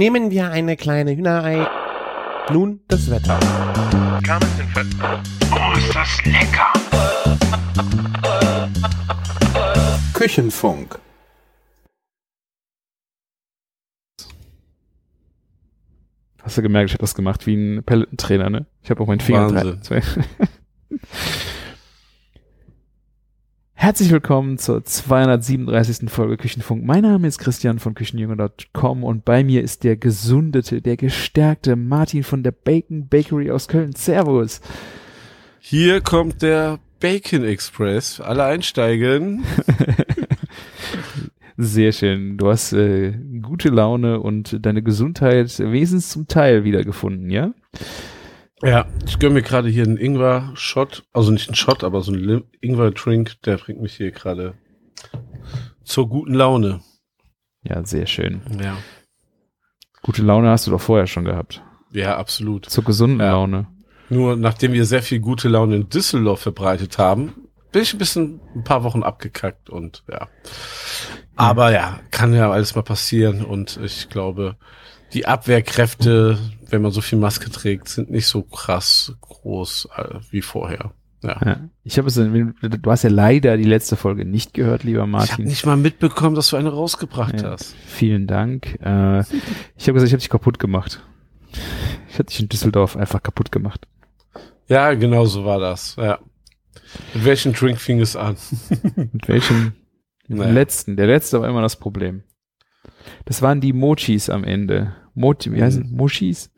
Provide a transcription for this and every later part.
Nehmen wir eine kleine Hühnerei. Nun das Wetter. Oh, ist das lecker! Küchenfunk. Hast du gemerkt, ich habe das gemacht wie ein Pelletentrainer, ne? Ich habe auch meinen Finger Wahnsinn. dran. Herzlich willkommen zur 237. Folge Küchenfunk. Mein Name ist Christian von Küchenjunge.com und bei mir ist der gesundete, der gestärkte Martin von der Bacon Bakery aus Köln. Servus. Hier kommt der Bacon Express. Alle einsteigen. Sehr schön. Du hast äh, gute Laune und deine Gesundheit wesens zum Teil wiedergefunden, ja? Ja, ich gönn mir gerade hier einen Ingwer-Shot. Also nicht einen Shot, aber so einen Ingwer-Drink. Der bringt mich hier gerade zur guten Laune. Ja, sehr schön. Ja. Gute Laune hast du doch vorher schon gehabt. Ja, absolut. Zur gesunden Ja. Laune. Nur nachdem wir sehr viel gute Laune in Düsseldorf verbreitet haben, bin ich ein bisschen ein paar Wochen abgekackt und ja. Aber ja, kann ja alles mal passieren und ich glaube, die Abwehrkräfte, wenn man so viel Maske trägt, sind nicht so krass groß äh, wie vorher. Ja. Ja. Ich habe es, du hast ja leider die letzte Folge nicht gehört, lieber Ich habe Martin. nicht mal mitbekommen, dass du eine rausgebracht Ja. hast. Vielen Dank. Äh, ich habe gesagt, ich habe dich kaputt gemacht. Ich hatte dich in Düsseldorf einfach kaputt gemacht. Ja, genau so war das. Ja. Mit welchem Drink fing es an? Mit welchem? Mit Naja. dem letzten. Der letzte war immer das Problem. Das waren die Mochis am Ende. Mochi, wie Mhm. heißen Mochis?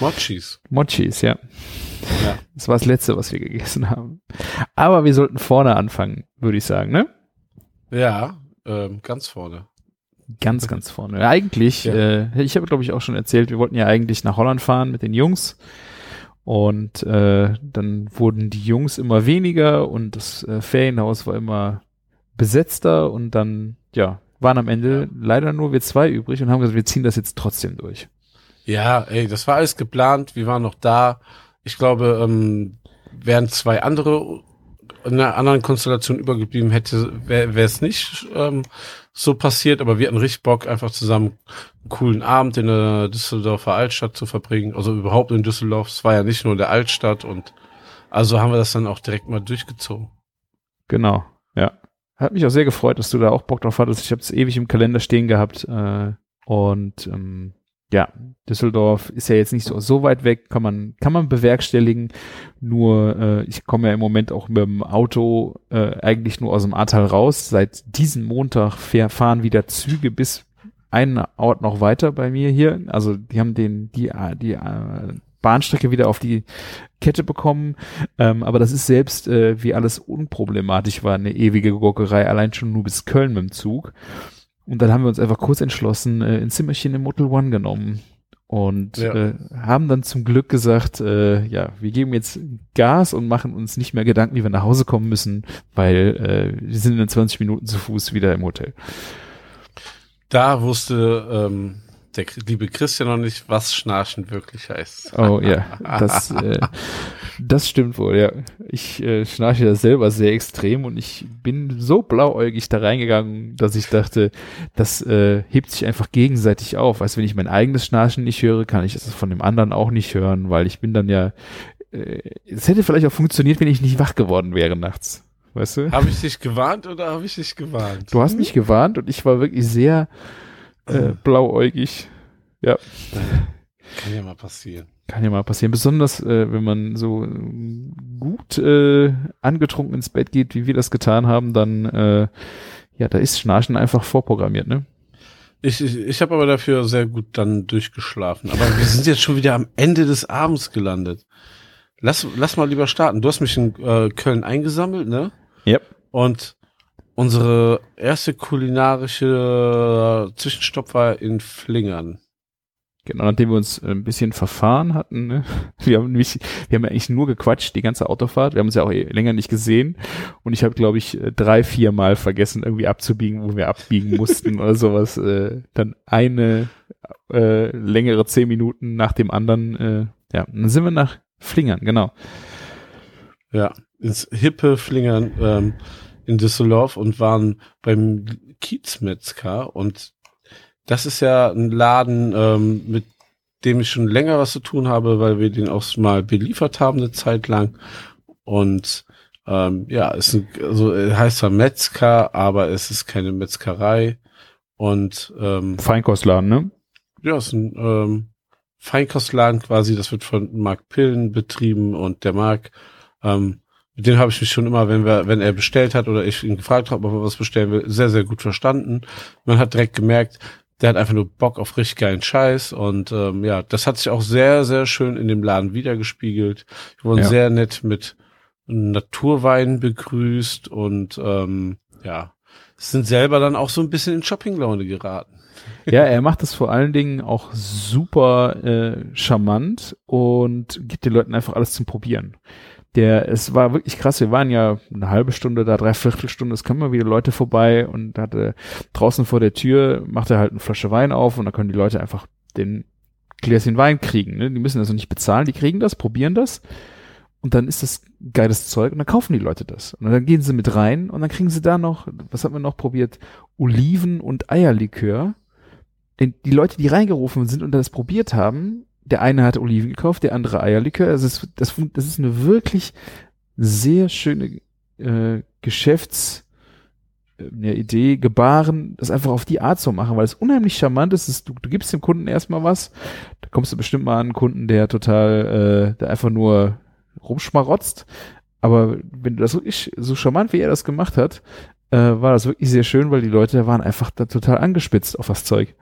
Mochis. Mochis, ja. Ja. Das war das letzte, was wir gegessen haben. Aber wir sollten vorne anfangen, würde ich sagen, ne? Ja, ähm, ganz vorne. Ganz, ganz vorne. Eigentlich, Ja. äh, ich habe, glaube ich, auch schon erzählt, wir wollten ja eigentlich nach Holland fahren mit den Jungs. Und äh, dann wurden die Jungs immer weniger und das äh, Ferienhaus war immer besetzter und dann, ja, waren am Ende leider nur wir zwei übrig und haben gesagt, wir ziehen das jetzt trotzdem durch. Ja, ey, das war alles geplant. Wir waren noch da. Ich glaube, ähm, wären zwei andere in einer anderen Konstellation übergeblieben hätte, wäre es nicht ähm, so passiert. Aber wir hatten richtig Bock, einfach zusammen einen coolen Abend in der Düsseldorfer Altstadt zu verbringen. Also überhaupt in Düsseldorf. Es war ja nicht nur in der Altstadt und also haben wir das dann auch direkt mal durchgezogen. Genau, ja. Hat mich auch sehr gefreut, dass du da auch Bock drauf hattest. Ich habe es ewig im Kalender stehen gehabt. Äh, und ähm, ja, Düsseldorf ist ja jetzt nicht so, so weit weg, kann man, kann man bewerkstelligen. Nur äh, ich komme ja im Moment auch mit dem Auto äh, eigentlich nur aus dem Ahrtal raus. Seit diesem Montag fahr, fahren wieder Züge bis einen Ort noch weiter bei mir hier. Also die haben den, die, die äh, Bahnstrecke wieder auf die Kette bekommen. Ähm, aber das ist selbst, äh, wie alles unproblematisch war, eine ewige Gurkerei, allein schon nur bis Köln mit dem Zug. Und dann haben wir uns einfach kurz entschlossen, äh, ein Zimmerchen im Motel One genommen. Und Ja. äh, haben dann zum Glück gesagt, äh, ja, wir geben jetzt Gas und machen uns nicht mehr Gedanken, wie wir nach Hause kommen müssen, weil äh, wir sind in 20 Minuten zu Fuß wieder im Hotel. Da wusste ähm, der liebe Christian noch nicht, was Schnarchen wirklich heißt. Oh ja, das, äh, das stimmt wohl, ja. Ich äh, schnarche da selber sehr extrem und ich bin so blauäugig da reingegangen, dass ich dachte, das äh, hebt sich einfach gegenseitig auf. Du, wenn ich mein eigenes Schnarchen nicht höre, kann ich das von dem anderen auch nicht hören, weil ich bin dann ja, äh, es hätte vielleicht auch funktioniert, wenn ich nicht wach geworden wäre nachts. Weißt du? Habe ich dich gewarnt oder habe ich dich gewarnt? Du hast mich gewarnt und ich war wirklich sehr äh, blauäugig. Ja. Kann ja mal passieren. Kann ja mal passieren, besonders äh, wenn man so äh, gut äh, angetrunken ins Bett geht, wie wir das getan haben, dann äh, ja, da ist Schnarchen einfach vorprogrammiert, ne? Ich, ich, ich habe aber dafür sehr gut dann durchgeschlafen. Aber wir sind jetzt schon wieder am Ende des Abends gelandet. Lass, lass mal lieber starten. Du hast mich in äh, Köln eingesammelt, ne? Yep. Und unsere erste kulinarische Zwischenstopp war in Flingern. Genau, nachdem wir uns äh, ein bisschen verfahren hatten, ne? wir haben nämlich, wir haben eigentlich nur gequatscht die ganze Autofahrt, wir haben uns ja auch eh länger nicht gesehen und ich habe glaube ich äh, drei, vier Mal vergessen irgendwie abzubiegen, wo wir abbiegen mussten oder sowas. Äh, dann eine äh, längere zehn Minuten nach dem anderen, äh, ja, und dann sind wir nach Flingern, genau. Ja, ins hippe Flingern ähm, in Düsseldorf und waren beim Kiezmetzger und das ist ja ein Laden, ähm, mit dem ich schon länger was zu tun habe, weil wir den auch mal beliefert haben eine Zeit lang. Und ähm, ja, ist ein, also heißt zwar Metzger, aber es ist keine Metzgerei. Und ähm, Feinkostladen, ne? Ja, ist ein ähm, Feinkostladen quasi. Das wird von Mark Pillen betrieben und der Mark, ähm, mit dem habe ich mich schon immer, wenn wir, wenn er bestellt hat oder ich ihn gefragt habe, ob er was bestellen will, sehr, sehr gut verstanden. Man hat direkt gemerkt, der hat einfach nur Bock auf richtig geilen Scheiß und ähm, ja, das hat sich auch sehr, sehr schön in dem Laden wiedergespiegelt. Wir wurden Ja. sehr nett mit Naturwein begrüßt und ähm, ja, sind selber dann auch so ein bisschen in Shoppinglaune geraten. Ja, er macht das vor allen Dingen auch super äh, charmant und gibt den Leuten einfach alles zum Probieren. Der, es war wirklich krass, wir waren ja eine halbe Stunde da, dreiviertel Stunde, es kamen immer wieder Leute vorbei und hatte draußen vor der Tür, macht er halt eine Flasche Wein auf und dann können die Leute einfach den Gläschen Wein kriegen. Ne? Die müssen also nicht bezahlen, die kriegen das, probieren das und dann ist das geiles Zeug und dann kaufen die Leute das. Und dann gehen sie mit rein und dann kriegen sie da noch, was haben wir noch probiert? Oliven- und Eierlikör. Die Leute, die reingerufen sind und das probiert haben, der eine hat Oliven gekauft, der andere Eierlikör. Also das, fun- das ist eine wirklich sehr schöne äh, Geschäfts äh, eine Idee, Gebaren, das einfach auf die Art zu machen, weil es unheimlich charmant ist. Es- Du, du gibst dem Kunden erstmal was, da kommst du bestimmt mal an einen Kunden, der total, äh, der einfach nur rumschmarotzt. Aber wenn du das wirklich so charmant, wie er das gemacht hat, äh, war das wirklich sehr schön, weil die Leute waren einfach da total angespitzt auf das Zeug.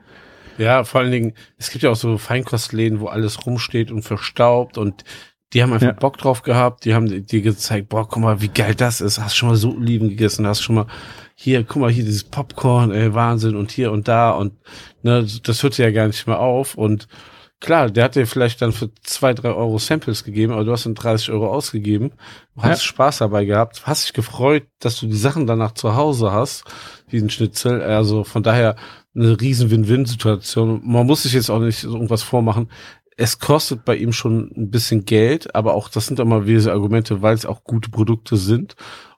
Ja, vor allen Dingen, es gibt ja auch so Feinkostläden, wo alles rumsteht und verstaubt und die haben einfach Ja. Bock drauf gehabt, die haben dir gezeigt, boah, guck mal, wie geil das ist, hast schon mal so Oliven gegessen, hast schon mal hier, guck mal, hier dieses Popcorn, ey, Wahnsinn und hier und da und ne, das hört ja gar nicht mehr auf. Und klar, der hat dir vielleicht dann für zwei, drei Euro Samples gegeben, aber du hast dann 30 Euro ausgegeben, hast Ja. Spaß dabei gehabt, hast dich gefreut, dass du die Sachen danach zu Hause hast, diesen Schnitzel, also von daher eine riesen Win-Win-Situation. Man muss sich jetzt auch nicht irgendwas vormachen. Es kostet bei ihm schon ein bisschen Geld, aber auch das sind immer diese Argumente, weil es auch gute Produkte sind.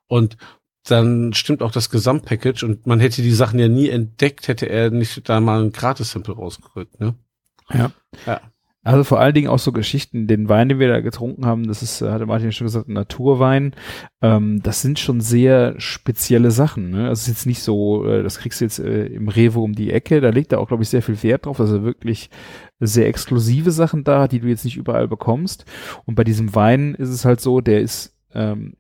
Und dann stimmt auch das Gesamtpackage und man hätte die Sachen ja nie entdeckt, hätte er nicht da mal ein Gratis-Sample rausgerückt, ne? Ja. Ja. Also vor allen Dingen auch so Geschichten, den Wein, den wir da getrunken haben, das ist, äh, hatte Martin schon gesagt, ein Naturwein. Ähm, das sind schon sehr spezielle Sachen. Ne? Also es ist jetzt nicht so, äh, das kriegst du jetzt äh, im Rewe um die Ecke. Da legt er auch, glaube ich, sehr viel Wert drauf, er wirklich sehr exklusive Sachen da die du jetzt nicht überall bekommst. Und bei diesem Wein ist es halt so, der ist ähm,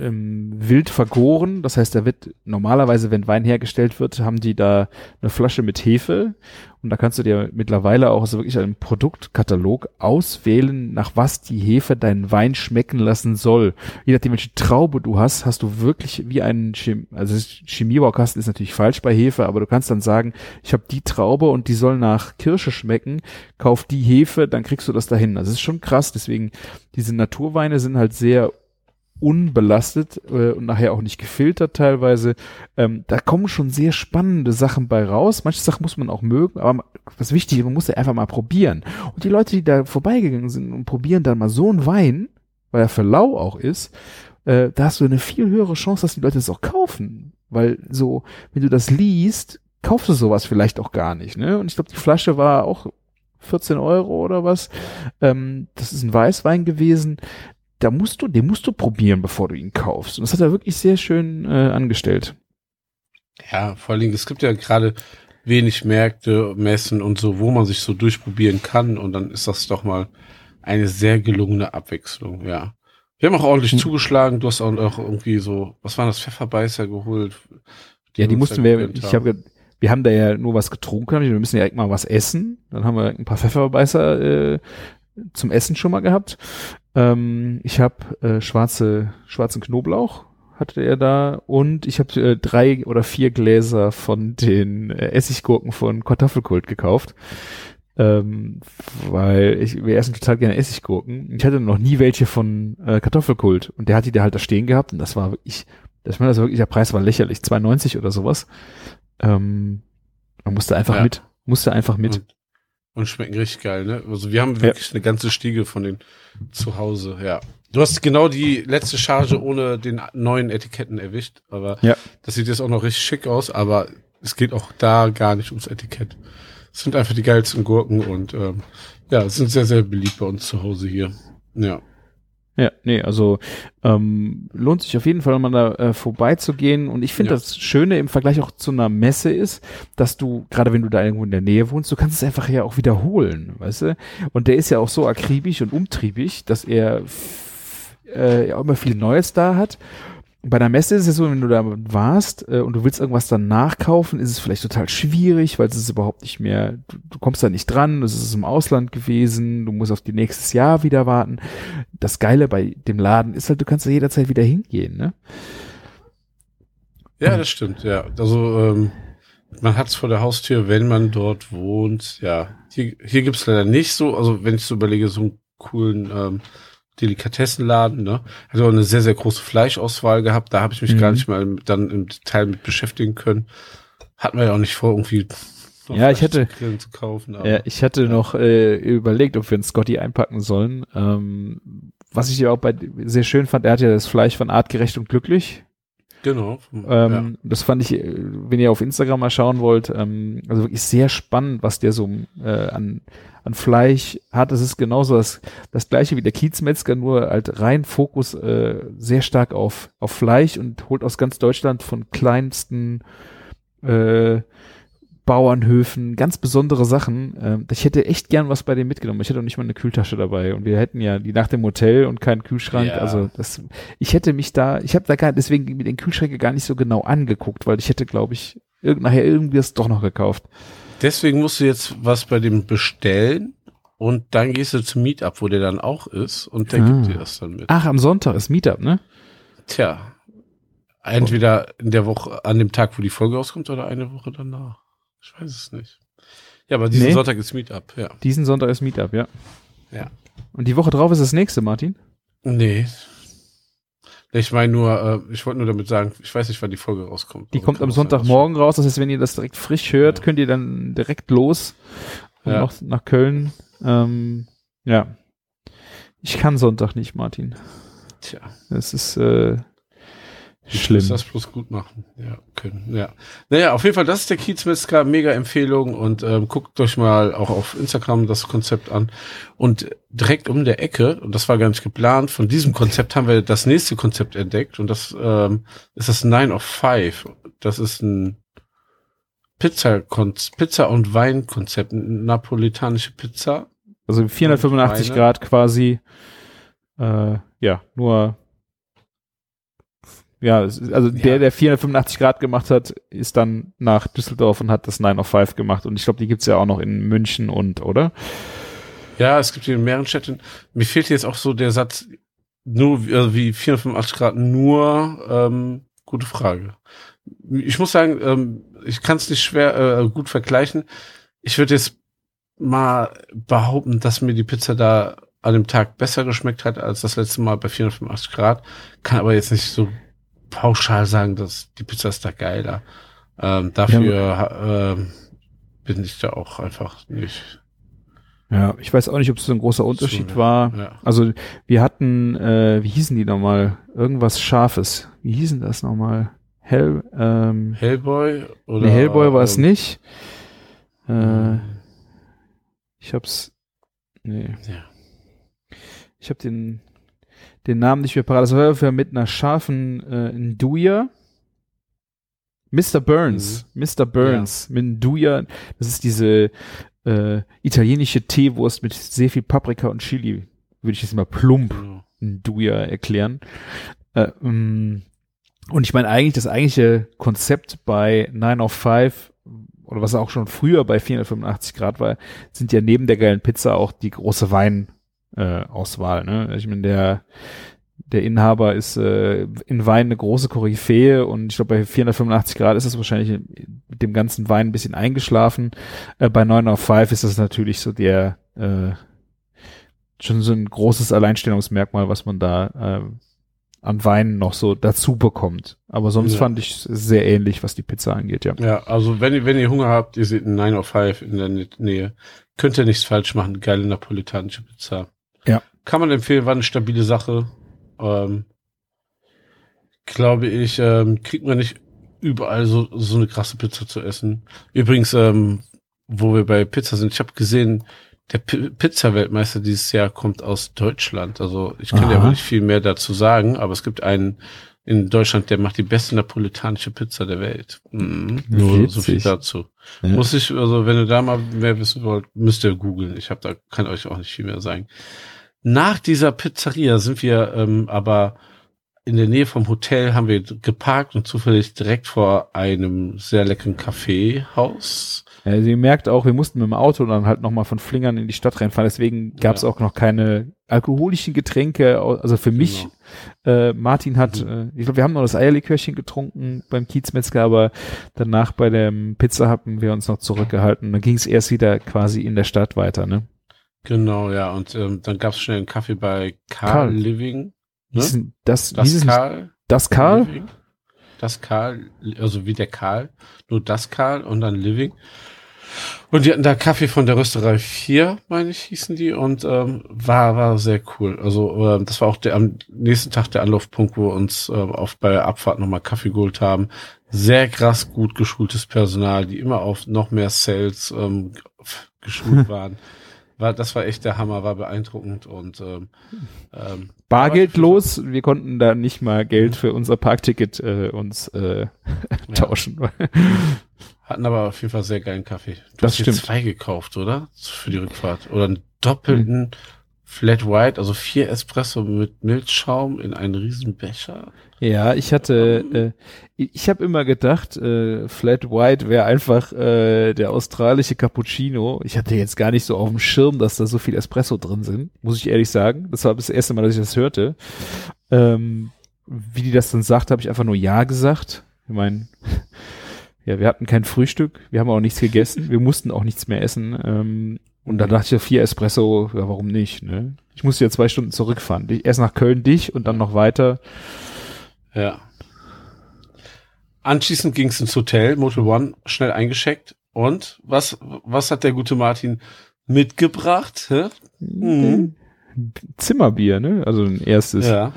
ähm, wild vergoren. Das heißt, da wird normalerweise, wenn Wein hergestellt wird, haben die da eine Flasche mit Hefe und da kannst du dir mittlerweile auch so wirklich einen Produktkatalog auswählen, nach was die Hefe deinen Wein schmecken lassen soll. Je nachdem, welche Traube du hast, hast du wirklich wie einen Chem also Chemiebaukasten ist natürlich falsch bei Hefe, aber du kannst dann sagen, ich habe die Traube und die soll nach Kirsche schmecken, kauf die Hefe, dann kriegst du das dahin. Also ist schon krass, deswegen diese Naturweine sind halt sehr unbelastet äh, und nachher auch nicht gefiltert teilweise. Ähm, da kommen schon sehr spannende Sachen bei raus. Manche Sachen muss man auch mögen, aber ma- was wichtig ist, man muss ja einfach mal probieren. Und die Leute, die da vorbeigegangen sind und probieren dann mal so einen Wein, weil er für lau auch ist, äh, da hast du eine viel höhere Chance, dass die Leute das auch kaufen. Weil so, wenn du das liest, kaufst du sowas vielleicht auch gar nicht. Ne? Und ich glaube, die Flasche war auch 14 Euro oder was. Ähm, das ist ein Weißwein gewesen da musst du, den musst du probieren, bevor du ihn kaufst. Und das hat er wirklich sehr schön äh, angestellt. Ja, vor allen Dingen, es gibt ja gerade wenig Märkte, Messen und so, wo man sich so durchprobieren kann und dann ist das doch mal eine sehr gelungene Abwechslung, ja. Wir haben auch ordentlich Hm. zugeschlagen, du hast auch noch irgendwie so, was waren das, Pfefferbeißer geholt? Ja, die mussten wir, ich habe, wir haben da ja nur was getrunken, wir müssen ja direkt mal was essen. Dann haben wir ein paar Pfefferbeißer äh, zum Essen schon mal gehabt. Ähm, ich habe äh, schwarze, schwarzen Knoblauch hatte er da und ich habe äh, drei oder vier Gläser von den äh, Essiggurken von Kartoffelkult gekauft. Ähm, weil ich, wir essen total gerne Essiggurken. Ich hatte noch nie welche von äh, Kartoffelkult und der hat die da halt da stehen gehabt und das war wirklich, das war wirklich, der Preis war lächerlich, 2,90 oder sowas. Ähm, man musste einfach Ja. mit, musste einfach mit. Und, schmecken richtig geil, ne? Also wir haben wirklich eine ganze Stiege von den zu Hause, ja. Du hast genau die letzte Charge ohne den neuen Etiketten erwischt, aber Ja. das sieht jetzt auch noch richtig schick aus, aber es geht auch da gar nicht ums Etikett. Es sind einfach die geilsten Gurken und ähm, ja, sind sehr, sehr beliebt bei uns zu Hause hier. Ja. Ja, nee, also ähm, lohnt sich auf jeden Fall, mal da äh, vorbeizugehen. Und ich finde, Ja. das Schöne im Vergleich auch zu einer Messe ist, dass du, gerade wenn du da irgendwo in der Nähe wohnst, du kannst es einfach ja auch wiederholen, weißt du? Und der ist ja auch so akribisch und umtriebig, dass er äh, ja auch immer viel Neues da hat. Bei der Messe ist es so, wenn du da warst äh, und du willst irgendwas dann nachkaufen, ist es vielleicht total schwierig, weil es ist überhaupt nicht mehr, du, du kommst da nicht dran, es ist im Ausland gewesen, du musst auf die nächstes Jahr wieder warten. Das Geile bei dem Laden ist halt, du kannst da jederzeit wieder hingehen, ne? Ja, das stimmt, ja. Also ähm, man hat's vor der Haustür, wenn man dort wohnt. Ja, hier, hier gibt's leider nicht so, also wenn ich so überlege, so einen coolen ähm, Delikatessenladen, ne? Hat auch eine sehr, sehr große Fleischauswahl gehabt. Da habe ich mich Mhm. gar nicht mal mit- dann im Detail mit beschäftigen können. Hat man ja auch nicht vor, irgendwie Ja, ich hätte- zu kaufen. Ja, ich hatte noch äh, überlegt, ob wir einen Scotty einpacken sollen. Ähm, was ich ja auch bei sehr schön fand, er hat ja das Fleisch von artgerecht und glücklich. Genau. Ähm, Das fand ich, äh, wenn ihr auf Instagram mal schauen wollt, ähm, also wirklich sehr spannend, was der so äh, an, an Fleisch hat. Es ist genauso das, das gleiche wie der Kiezmetzger, nur halt rein Fokus äh, sehr stark auf, auf Fleisch und holt aus ganz Deutschland von kleinsten äh, Bauernhöfen ganz besondere Sachen. Ähm, ich hätte echt gern was bei dem mitgenommen. Ich hätte auch nicht mal eine Kühltasche dabei und wir hätten ja die nach dem Hotel und keinen Kühlschrank. Ja. Also das, ich hätte mich da, ich habe da gar deswegen mit den Kühlschränke gar nicht so genau angeguckt, weil ich hätte, glaube ich, irgend, nachher irgendwie es doch noch gekauft. Deswegen musst du jetzt was bei dem bestellen und dann gehst du zum Meetup, wo der dann auch ist und der Ah. gibt dir das dann mit. Ach, am Sonntag ist Meetup, ne? Tja. Entweder in der Woche, an dem Tag, wo die Folge rauskommt, oder eine Woche danach. Ich weiß es nicht. Ja, aber diesen Nee. Sonntag ist Meetup, ja. Diesen Sonntag ist Meetup, ja. Ja. Und die Woche drauf ist das nächste, Martin. Nee. Ich meine nur, äh, ich wollte nur damit sagen, ich weiß nicht, wann die Folge rauskommt. Die kommt am Sonntagmorgen raus. Das heißt, wenn ihr das direkt frisch hört, Ja. könnt ihr dann direkt los und Ja. noch nach Köln. Ähm, ja. Ich kann Sonntag nicht, Martin. Tja, Das ist äh, ich schlimm. muss das bloß gut machen. Ja, können. Ja. Naja, auf jeden Fall, das ist der Kiezmetzger, mega Empfehlung und ähm, guckt euch mal auch auf Instagram das Konzept an. Und direkt um der Ecke, und das war gar nicht geplant, von diesem Konzept haben wir das nächste Konzept entdeckt und das ähm, ist das Nine of Five. Das ist ein Pizza, Pizza und Wein-Konzept, eine napolitanische Pizza. Also 485 Weine. Grad quasi. Äh, ja, nur. Ja, also der, Ja. der 485 Grad gemacht hat, ist dann nach Düsseldorf und hat das 9 of 5 gemacht. Und ich glaube, die gibt's ja auch noch in München und, oder? Ja, es gibt hier in mehreren Städten. Mir fehlt jetzt auch so der Satz, nur wie- also wie 485 Grad, nur, ähm, gute Frage. Ich muss sagen, ähm, ich kann es nicht schwer äh, gut vergleichen. Ich würde jetzt mal behaupten, dass mir die Pizza da an dem Tag besser geschmeckt hat als das letzte Mal bei 485 Grad. Kann aber jetzt nicht so pauschal sagen, dass die Pizza ist da geiler. Ähm, dafür ha- ähm, bin ich da auch einfach nicht. Ja, ich weiß auch nicht, ob es so ein großer Unterschied ja. war. Ja. Also wir hatten, äh, wie hießen die nochmal? Irgendwas Scharfes. Wie hießen das nochmal? Hell, ähm, Hellboy oder nee, Hellboy war es ähm, nicht. Äh, ähm, ich hab's, nee. Ja. Ich habe den, den Namen nicht mehr parat. Das war ungefähr mit einer scharfen äh, Nduja. Mr. Burns. Mr. Burns. Mit Nduja. Das ist diese äh, italienische Teewurst mit sehr viel Paprika und Chili. Würde ich jetzt mal plump Genau. Nduja erklären. Äh, ähm, und ich meine eigentlich, das eigentliche Konzept bei 9 of 5 oder was auch schon früher bei 485 Grad war, sind ja neben der geilen Pizza auch die große Wein äh, Auswahl. Ne? Ich meine, der der Inhaber ist äh, in Wein eine große Koryphäe und ich glaube bei 485 Grad ist es wahrscheinlich mit dem ganzen Wein ein bisschen eingeschlafen. Äh, bei 9 of 5 ist das natürlich so der äh, schon so ein großes Alleinstellungsmerkmal, was man da äh, an Wein noch so dazu bekommt. Aber sonst Ja. fand ich es sehr ähnlich, was die Pizza angeht, ja. Ja, also wenn ihr, wenn ihr Hunger habt, ihr seht einen 9 of 5 in der Nä- Nähe, könnt ihr nichts falsch machen. Geile napolitanische Pizza. Kann man empfehlen, war eine stabile Sache. Ähm, glaube ich, ähm, kriegt man nicht überall so, so eine krasse Pizza zu essen. Übrigens, ähm, wo wir bei Pizza sind, ich habe gesehen, der Pizza-Weltmeister dieses Jahr kommt aus Deutschland. Also ich kann ja Aha. nicht viel mehr dazu sagen, aber es gibt einen in Deutschland, der macht die beste napolitanische Pizza der Welt. Mhm. Nur so viel dazu. Ja. Muss ich, also wenn ihr da mal mehr wissen wollt, müsst ihr googeln. Ich habe da, kann euch auch nicht viel mehr sagen. Nach dieser Pizzeria sind wir ähm, aber in der Nähe vom Hotel haben wir geparkt und zufällig direkt vor einem sehr leckeren Kaffeehaus. Ja, Also ihr merkt auch, wir mussten mit dem Auto dann halt nochmal von Flingern in die Stadt reinfahren. Deswegen gab es Ja. auch noch keine alkoholischen Getränke. Also für mich, Genau. äh, Martin hat, äh, ich glaube, wir haben noch das Eierlikörchen getrunken beim Kiezmetzger, aber danach bei dem Pizza haben wir uns noch zurückgehalten. Dann ging es erst wieder quasi in der Stadt weiter, ne? Genau, ja. Und ähm, dann gab es schnell einen Kaffee bei Carl, Karl. Living. Ne? denn das, Das denn Karl. das Karl? Living. Das Karl, also wie der Karl, nur das Karl und dann Living. Und die hatten da Kaffee von der Rösterei 4, meine ich, hießen die, und ähm, war, war sehr cool. Also ähm, das war auch der am nächsten Tag der Anlaufpunkt, wo wir uns ähm, auf bei der Abfahrt nochmal Kaffee geholt haben. Sehr krass gut geschultes Personal, die immer auf noch mehr Sales ähm, geschult waren. War, das war echt der Hammer, war beeindruckend und ähm, ähm, Bargeldlos. Wir konnten da nicht mal Geld für unser Parkticket äh, uns äh, ja. tauschen. Hatten aber auf jeden Fall sehr geilen Kaffee. Du Das hast dir stimmt. zwei gekauft, oder? Für die Rückfahrt. Oder einen doppelten Flat White, also vier Espresso mit Milchschaum in einen riesen Becher. Ja, ich hatte, äh, ich habe immer gedacht, äh, Flat White wäre einfach äh, der australische Cappuccino. Ich hatte jetzt gar nicht so auf dem Schirm, dass da so viel Espresso drin sind, muss ich ehrlich sagen. Das war das erste Mal, dass ich das hörte. Ähm, wie die das dann sagt, habe ich einfach nur Ja gesagt. Ich meine, ja, wir hatten kein Frühstück, wir haben auch nichts gegessen, wir mussten auch nichts mehr essen. Ähm, und da dachte ich ja, vier Espresso, ja, warum nicht? Ne? Ich musste ja zwei Stunden zurückfahren. Erst nach Köln dich und dann noch weiter. Ja. Anschließend ging es ins Hotel, Motel One, schnell eingescheckt. Und was, was hat der gute Martin mitgebracht? Hä? Mhm. Zimmerbier, ne? Also ein erstes. Ja.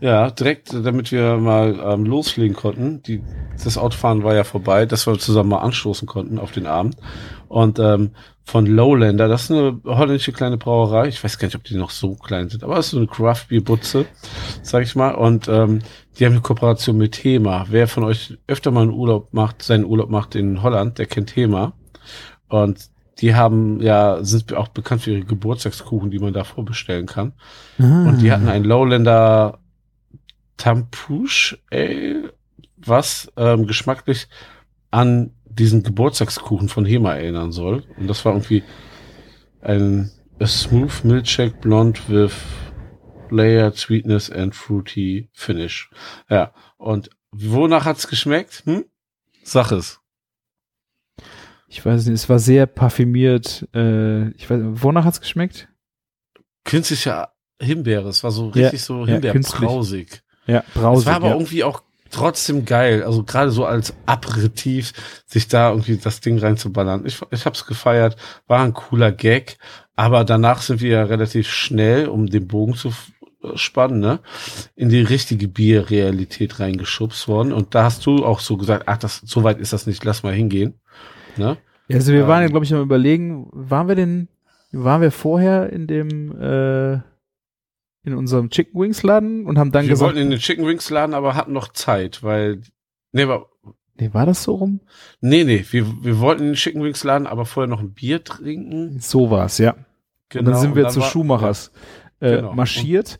Ja, direkt, damit wir mal ähm, loslegen konnten. Die, das Autofahren war ja vorbei, dass wir zusammen mal anstoßen konnten auf den Abend. Und ähm, von Lowlander, das ist eine holländische kleine Brauerei. Ich weiß gar nicht, ob die noch so klein sind, aber es ist so eine Craft Beer Butze, sag ich mal. Und ähm, die haben eine Kooperation mit Thema. Wer von euch öfter mal einen Urlaub macht, seinen Urlaub macht in Holland, der kennt Thema. Und die haben ja, sind auch bekannt für ihre Geburtstagskuchen, die man da vorbestellen kann. Ah. Und die hatten ein Lowlander Tampouche Ale, was ähm, geschmacklich an diesen Geburtstagskuchen von Hema erinnern soll. Und das war irgendwie ein a smooth milkshake blonde with layered sweetness and fruity finish. Ja, und wonach hat's geschmeckt? Hm? Sag es. Ich weiß nicht, es war sehr parfümiert. Äh, ich weiß, wonach hat's geschmeckt? Künstlicher Himbeere. Es war so Ja, richtig so ja, Himbeerbrausig. Ja, Es brausig. war aber ja. irgendwie auch trotzdem geil. Also gerade so als Aperitif, sich da irgendwie das Ding reinzuballern. Ich, ich hab's gefeiert, war ein cooler Gag. Aber danach sind wir ja relativ schnell, um den Bogen zu f- spannen, ne, in die richtige Bierrealität reingeschubst worden. Und da hast du auch so gesagt, ach, das, so weit ist das nicht, lass mal hingehen. Ne? Also wir waren ja, ähm, glaube ich, am überlegen, waren wir denn, waren wir vorher in dem, äh, in unserem Chicken Wings Laden und haben dann wir gesagt, wollten in den Chicken Wings laden, aber hatten noch Zeit, weil, nee, aber nee, war das so rum? Nee, nee, wir, wir wollten in den Chicken Wings laden, aber vorher noch ein Bier trinken. So war's, ja. und dann sind wir zu Schuhmachers äh, Genau. marschiert.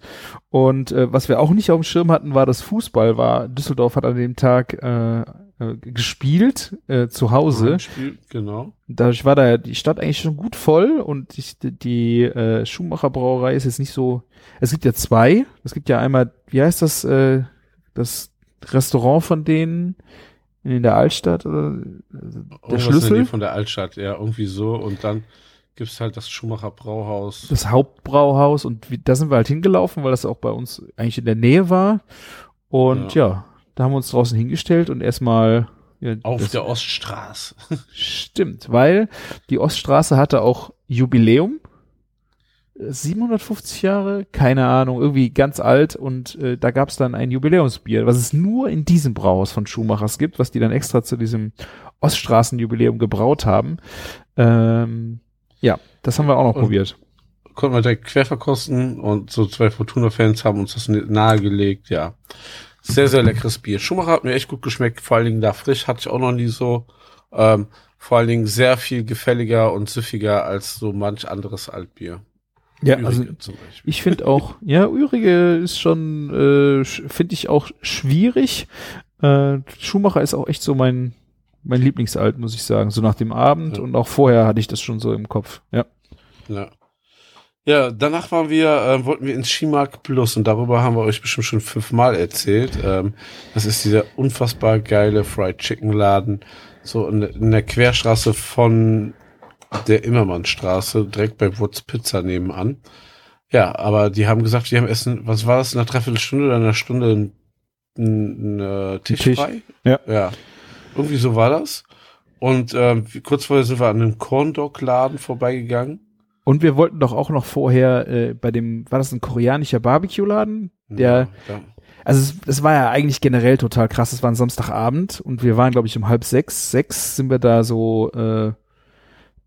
Und äh, was wir auch nicht auf dem Schirm hatten, war das Fußball. War Düsseldorf hat an dem Tag äh, äh, gespielt äh, zu Hause. Spiel, genau. Dadurch war da die Stadt eigentlich schon gut voll und die, die äh, Schumacher Brauerei ist jetzt nicht so. Es gibt ja zwei. Es gibt ja einmal, wie heißt das, äh, das Restaurant von denen in der Altstadt oder der in der Schlüssel? Von der Altstadt, ja, irgendwie so. Und dann gibt's halt das Schumacher Brauhaus. das Hauptbrauhaus und wie, da sind wir halt hingelaufen, weil das auch bei uns eigentlich in der Nähe war. Und ja, da haben wir uns draußen hingestellt und erstmal ja, auf das der Oststraße. stimmt, weil die Oststraße hatte auch Jubiläum. 750 Jahre, keine Ahnung, irgendwie ganz alt und äh, da gab es dann ein Jubiläumsbier, was es nur in diesem Brauhaus von Schumachers gibt, was die dann extra zu diesem Oststraßenjubiläum gebraut haben. Ähm, ja, das haben wir auch noch Und- probiert. Konnten wir direkt quer verkosten und so zwei Fortuna-Fans haben uns das nahegelegt, ja. Sehr, sehr leckeres Bier. Schumacher hat mir echt gut geschmeckt, vor allen Dingen da frisch, hatte ich auch noch nie so. Ähm, vor allen Dingen sehr viel gefälliger und süffiger als so manch anderes Altbier. Ja, Ürige also zum Beispiel. Ich finde auch, ja, Ürige ist schon, äh, finde ich auch schwierig. Äh, Schumacher ist auch echt so mein, mein Lieblingsalt, muss ich sagen. So nach dem Abend Ja. und auch vorher hatte ich das schon so im Kopf. Ja. Ja. Ja, danach waren wir, äh, wollten wir ins Skimark Plus und darüber haben wir euch bestimmt schon fünfmal erzählt. Ähm, das ist dieser unfassbar geile Fried Chicken Laden, so in, in der Querstraße von der Immermannstraße, direkt bei Wurz Pizza nebenan. Ja, aber die haben gesagt, die haben Essen, was war das, in einer Dreiviertelstunde oder einer Stunde ein, ein, ein Tisch, Tisch. frei? Ja. Ja. Irgendwie so war das. Und ähm, kurz vorher sind wir an einem Corn Dog Laden vorbeigegangen. Und wir wollten doch auch noch vorher äh, bei dem, war das ein koreanischer Barbecue-Laden? Der, ja. also es, es war ja eigentlich generell total krass. Es war ein Samstagabend und wir waren, glaube ich, um halb sechs, sechs sind wir da so, äh,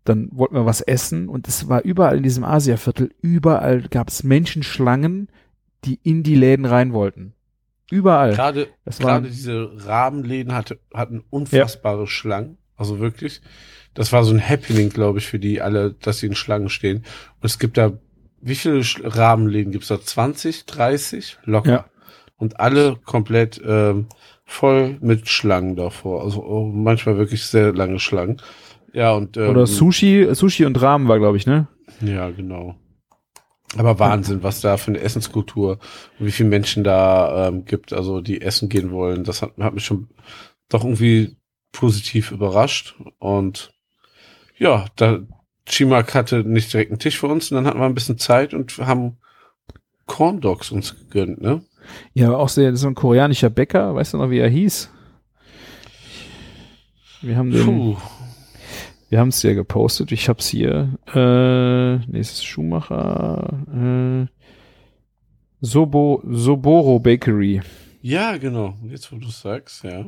dann wollten wir was essen und es war überall in diesem Asiaviertel, überall gab es Menschenschlangen, die in die Läden rein wollten. Überall. Gerade, gerade diese Rahmenläden hatte, hatten unfassbare Schlangen. Also wirklich. Das war so ein Happening, glaube ich, für die alle, dass sie in Schlangen stehen. Und es gibt da, wie viele Rahmenläden gibt's da? 20, 30? Locker. Ja. Und alle komplett ähm, voll mit Schlangen davor. Also oh, manchmal wirklich sehr lange Schlangen. Ja, und ähm, oder Sushi, Sushi und Ramen war, glaube ich, ne? Ja, genau. Aber Wahnsinn, was da für eine Essenskultur und wie viele Menschen da ähm, gibt, also die essen gehen wollen. Das hat, hat mich schon doch irgendwie positiv überrascht. Und ja, da Chimak hatte nicht direkt einen Tisch für uns und dann hatten wir ein bisschen Zeit und haben Corn Dogs uns gegönnt, ne? Ja, aber auch sehr, so ein koreanischer Bäcker, weißt du noch, wie er hieß? Wir haben den, Puh. Wir haben es ja gepostet, ich hab's hier, äh, nächstes Schumacher, äh, Sobo, Soboro Bakery. Ja, genau. Jetzt, wo du sagst, ja.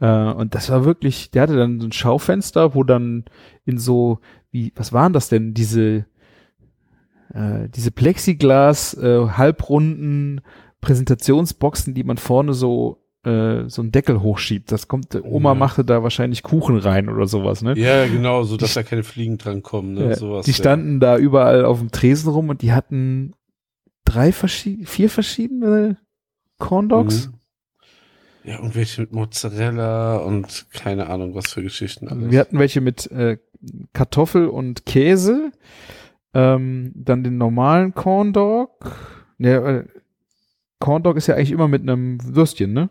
Äh, und das war wirklich, der hatte dann so ein Schaufenster, wo dann in so, wie, was waren das denn, diese, äh, diese Plexiglas, äh, halbrunden Präsentationsboxen, die man vorne so, äh, so einen Deckel hochschiebt. Das kommt, Oma Ja. machte da wahrscheinlich Kuchen rein oder sowas, ne? Ja, genau, so dass da keine Fliegen dran kommen, ne? Ja, Sowas, die ja. standen da überall auf dem Tresen rum und die hatten drei verschiedene, vier verschiedene Corn Dogs. Mhm. Ja, und welche mit Mozzarella und keine Ahnung, was für Geschichten alles. Wir hatten welche mit äh, Kartoffel und Käse, ähm, dann den normalen Corn Dog. Ne, äh, Corn Dog ist ja eigentlich immer mit einem Würstchen, ne?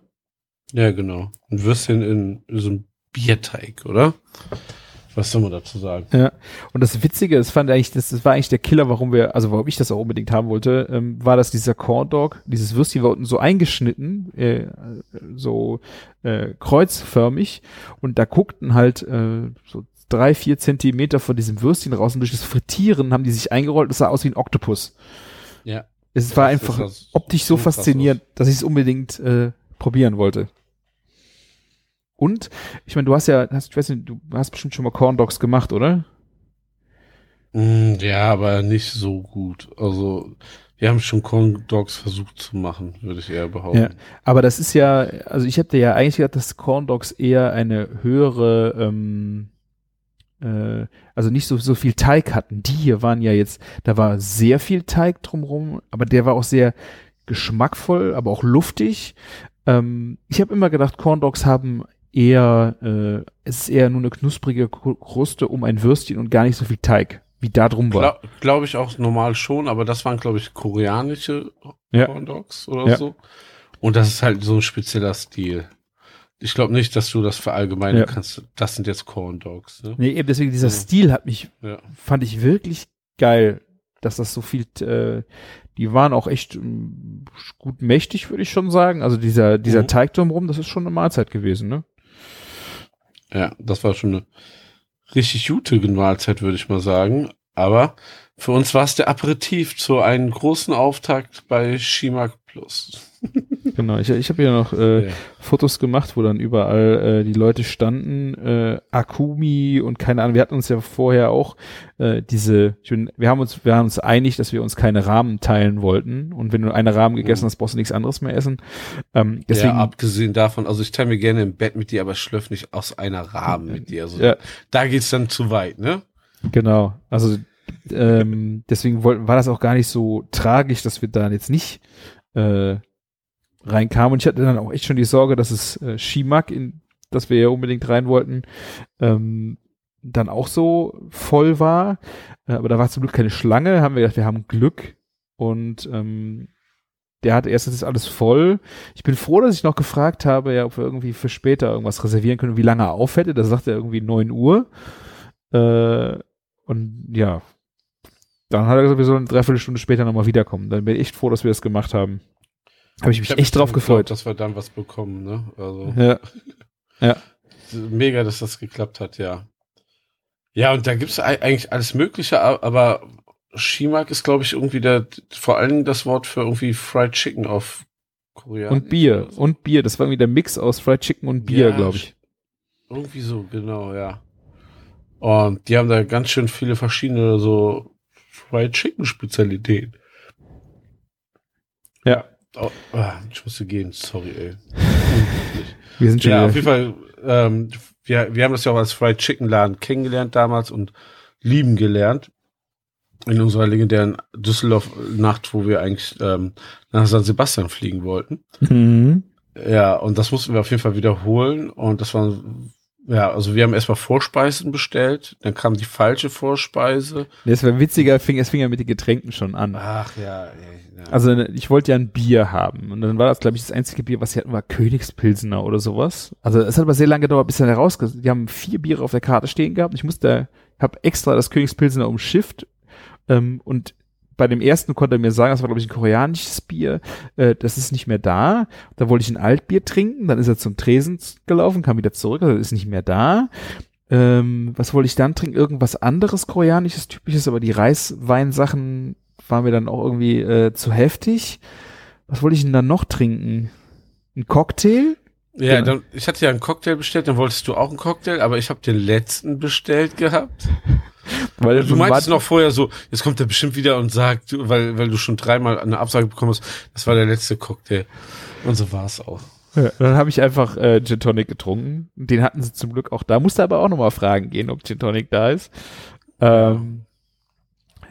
Ja, genau. Ein Würstchen in so einem Bierteig, oder? Was soll man dazu sagen? Ja. Und das Witzige, das fand eigentlich, das, das war eigentlich der Killer, warum wir, also warum ich das auch unbedingt haben wollte, ähm, war, dass dieser Corn Dog, dieses Würstchen war unten so eingeschnitten, äh, so äh, kreuzförmig und da guckten halt äh, so drei, vier Zentimeter von diesem Würstchen raus und durch das Frittieren haben die sich eingerollt, das sah aus wie ein Oktopus. Ja. Es war Das einfach optisch so faszinierend, dass ich es unbedingt äh, probieren wollte. Und, ich meine, du hast ja, hast, ich weiß nicht, du hast bestimmt schon mal Corn Dogs gemacht, oder? Mm, ja, aber nicht so gut. Also, wir haben schon Corn Dogs versucht zu machen, würde ich eher behaupten. Ja. Aber das ist ja, also ich hätte ja eigentlich gedacht, dass Corn Dogs eher eine höhere, ähm, äh, also nicht so, so viel Teig hatten. Die hier waren ja jetzt, da war sehr viel Teig drumrum, aber der war auch sehr geschmackvoll, aber auch luftig. Ähm, ich habe immer gedacht, Corn Dogs haben eher, äh, es ist eher nur eine knusprige Kru- Kruste um ein Würstchen und gar nicht so viel Teig, wie da drum war. Glaube glaub ich auch normal schon, aber das waren, glaube ich, koreanische Ja. Corn Dogs oder Ja. so. Und das ist halt so ein spezieller Stil. Ich glaube nicht, dass du das verallgemeinern Ja. kannst. Das sind jetzt Corn Dogs. Ne? Nee, eben deswegen dieser Ja. Stil hat mich fand ich wirklich geil, dass das so viel, äh, die waren auch echt ähm, gut mächtig, würde ich schon sagen. Also dieser, dieser Mhm. Teig drumherum, das ist schon eine Mahlzeit gewesen, ne? Ja, das war schon eine richtig gute Mahlzeit, würde ich mal sagen. Aber für uns war es der Aperitif zu einem großen Auftakt bei Shimak Plus. Genau, ich, ich habe hier noch äh, Ja. Fotos gemacht, wo dann überall äh, die Leute standen, äh, Akumi und keine Ahnung. Wir hatten uns ja vorher auch äh, diese, ich bin, wir haben uns, wir waren uns einig, dass wir uns keine Rahmen teilen wollten. Und wenn du eine Rahmen gegessen Mhm. hast, brauchst du nichts anderes mehr essen. Ähm, deswegen, ja, abgesehen davon, also ich teile mir gerne im Bett mit dir, aber ich schlöff nicht aus einer Rahmen mit dir. Also Ja. da geht's dann zu weit, ne? genau. Also ähm, deswegen wollten, war das auch gar nicht so tragisch, dass wir da jetzt nicht äh, reinkamen. Und ich hatte dann auch echt schon die Sorge, dass es äh, Shimak, in das wir ja unbedingt rein wollten, ähm, dann auch so voll war. Äh, aber da war zum Glück keine Schlange. Haben wir gedacht, wir haben Glück. Und ähm, der hat erst, das ist alles voll. Ich bin froh, dass ich noch gefragt habe, ja, ob wir irgendwie für später irgendwas reservieren können, wie lange er aufhätte. Da sagt er irgendwie 9 Uhr. Äh, und ja, dann hat er gesagt, wir sollen eine Dreiviertelstunde später nochmal wiederkommen. Dann bin ich echt froh, dass wir das gemacht haben. Habe ich mich hab echt drauf gefreut. dass wir dann was bekommen, ne? Also Ja. mega, dass das geklappt hat, ja. Ja, und da gibt's ei- eigentlich alles Mögliche, aber Shimak ist, glaube ich, irgendwie der, vor allem das Wort für irgendwie Fried Chicken auf Koreanisch. Und Bier. so. Und Bier. Das war irgendwie der Mix aus Fried Chicken und Bier, Ja, glaube ich. Irgendwie so, genau, ja. Und die haben da ganz schön viele verschiedene so Fried Chicken Spezialitäten. Ja. Oh, ah, ich musste gehen, sorry, ey. Wir sind schon ja, auf wieder, jeden Fall, ähm, wir, wir haben das ja auch als Fried Chicken Laden kennengelernt damals und lieben gelernt. In unserer legendären Düsseldorf-Nacht, wo wir eigentlich ähm, nach San Sebastian fliegen wollten. mhm. Ja, und das mussten wir auf jeden Fall wiederholen. Und das war, ja, also wir haben erstmal Vorspeisen bestellt, dann kam die falsche Vorspeise. Nee, Es war witziger, fing, es fing ja mit den Getränken schon an. Ach ja, ja. Also ich wollte ja ein Bier haben und dann war das, glaube ich, das einzige Bier, was sie hatten, war Königspilsener oder sowas. Also es hat aber sehr lange gedauert, bis dann heraus. Die haben vier Biere auf der Karte stehen gehabt. Ich musste, habe extra das Königspilsener umschifft ähm, und bei dem ersten konnte er mir sagen, das war glaube ich ein koreanisches Bier, äh, das ist nicht mehr da. Da wollte ich ein Altbier trinken, dann ist er zum Tresen gelaufen, kam wieder zurück, also ist nicht mehr da. Ähm, was wollte ich dann trinken? Irgendwas anderes koreanisches, typisches, aber die Reisweinsachen waren mir dann auch irgendwie äh, zu heftig. Was wollte ich denn dann noch trinken? Ein Cocktail? Ja, Genau. dann, ich hatte ja einen Cocktail bestellt, dann wolltest du auch einen Cocktail, aber ich habe den letzten bestellt gehabt. Weil Du meintest noch vorher so, jetzt kommt er bestimmt wieder und sagt, weil, weil du schon dreimal eine Absage bekommen hast, das war der letzte Cocktail. Und so war es auch. Ja, dann habe ich einfach äh, Gin Tonic getrunken. Den hatten sie zum Glück auch da. Musste aber auch nochmal fragen gehen, ob Gin Tonic da ist. Ähm,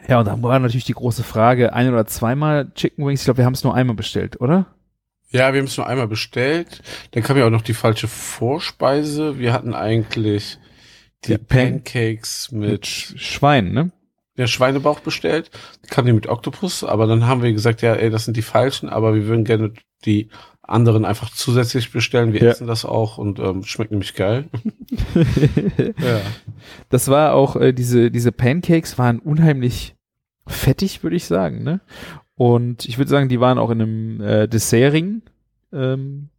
ja, und dann war natürlich die große Frage, ein oder zweimal Chicken Wings. Ich glaube, wir haben es nur einmal bestellt, oder? Ja, wir haben es nur einmal bestellt. Dann kam ja auch noch die falsche Vorspeise. Wir hatten eigentlich die Ja, Pan- Pancakes Mit mit Sch Schwein, ne? der Schweinebauch bestellt. Kam die mit Oktopus, aber dann haben wir gesagt, ja, ey, das sind die falschen, aber wir würden gerne die anderen einfach zusätzlich bestellen. Wir Ja. essen das auch und ähm, schmeckt nämlich geil. ja. Das war auch, äh, diese, diese Pancakes waren unheimlich fettig, würde ich sagen, ne? Und ich würde sagen, die waren auch in einem äh, Dessertring ähm,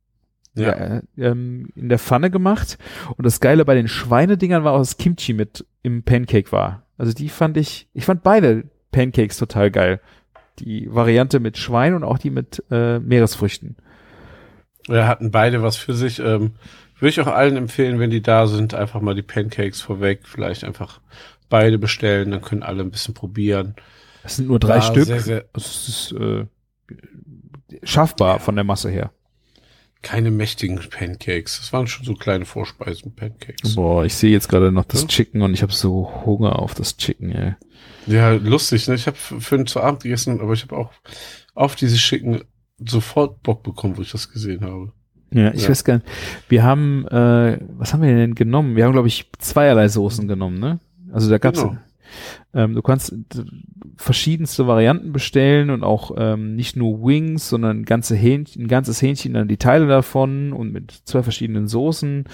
Ja. ja. ähm, in der Pfanne gemacht. Und das Geile bei den Schweinedingern war auch, dass Kimchi mit im Pancake war. Also die fand ich, ich fand beide Pancakes total geil. Die Variante mit Schwein und auch die mit äh, Meeresfrüchten. Wir hatten beide was für sich. Ähm, würde ich auch allen empfehlen, wenn die da sind, einfach mal die Pancakes vorweg, vielleicht einfach beide bestellen, dann können alle ein bisschen probieren. Das sind nur drei War Stück. Sehr, sehr, Das ist äh, schaffbar von der Masse her. Keine mächtigen Pancakes. Das waren schon so kleine Vorspeisen-Pancakes. Boah, ich sehe jetzt gerade noch das Ja. Chicken und ich habe so Hunger auf das Chicken, ey. Ja, lustig, ne? Ich habe für einen zu Abend gegessen, aber ich habe auch auf diese Schicken sofort Bock bekommen, wo ich das gesehen habe. Ja, ich Ja. weiß gar nicht. Wir haben, äh, was haben wir denn genommen? Wir haben, glaube ich, zweierlei Soßen genommen, ne? Also da gab's, Genau. Ähm, du kannst verschiedenste Varianten bestellen und auch ähm, nicht nur Wings, sondern ganze Hähnchen, ein ganzes Hähnchen, dann die Teile davon und mit zwei verschiedenen Soßen.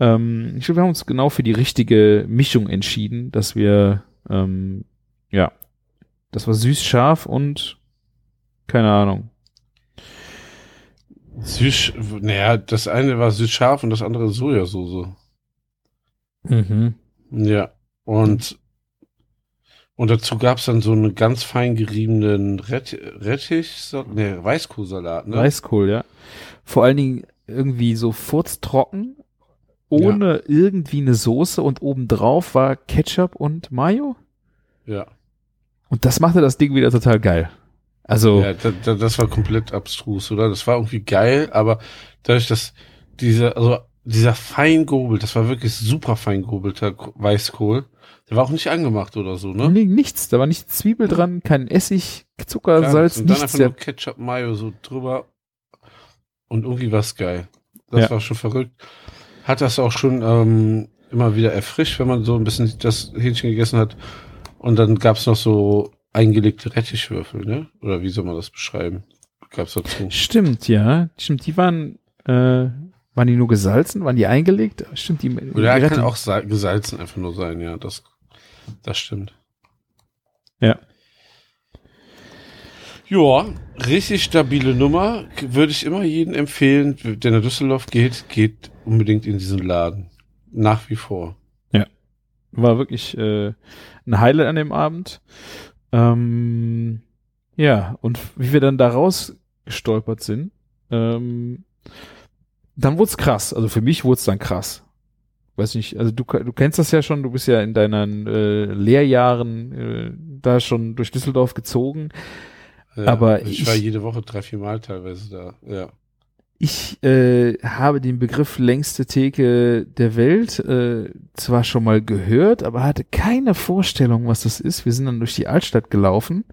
Ähm, ich glaube, wir haben uns genau für die richtige Mischung entschieden, dass wir, ähm, ja, das war süß, scharf und keine Ahnung. Süß, naja, das eine war süß scharf und das andere Sojasauce. Mhm. Ja. Und Und dazu gab's dann so einen ganz fein geriebenen Rett Rettich, ne, Weißkohlsalat, ne? Weißkohl, ja. Vor allen Dingen irgendwie so furztrocken, ohne irgendwie eine Soße und obendrauf war Ketchup und Mayo. Ja. Und das machte das Ding wieder total geil. Also, Ja, da, da, das war komplett abstrus, oder? Das war irgendwie geil, aber dadurch, dass dieser, also dieser fein gehobelt, das war wirklich super fein gehobelter Ko- Weißkohl. Der war auch nicht angemacht oder so, ne? nee, nichts. Da war nicht Zwiebel dran, kein Essig, Zucker, Gar Salz, nichts. Und dann nichts. einfach nur Ketchup, Mayo so drüber. Und irgendwie war's geil. Das Ja. war schon verrückt. Hat das auch schon ähm, immer wieder erfrischt, wenn man so ein bisschen das Hähnchen gegessen hat. Und dann gab's noch so eingelegte Rettichwürfel, ne? Oder wie soll man das beschreiben? Gab's dazu. Stimmt, ja. Stimmt, die waren, äh, waren die nur gesalzen? Waren die eingelegt? Stimmt, die, Oder die kann auch sal- gesalzen einfach nur sein, ja. Das, das stimmt. Ja. Ja, richtig stabile Nummer. Würde ich immer jedem empfehlen, der nach Düsseldorf geht, geht unbedingt in diesen Laden. Nach wie vor. War wirklich äh, ein Highlight an dem Abend. Ähm, ja, und wie wir dann da rausgestolpert sind, ähm, dann wurde es krass. Also für mich wurde es dann krass. Weiß nicht, also du, du kennst das ja schon, du bist ja in deinen äh, Lehrjahren äh, da schon durch Düsseldorf gezogen. Ja, Aber ich, ich- war jede Woche drei, vier Mal teilweise da. Ja. Ich äh, habe den Begriff längste Theke der Welt äh, zwar schon mal gehört, aber hatte keine Vorstellung, was das ist. Wir sind dann durch die Altstadt gelaufen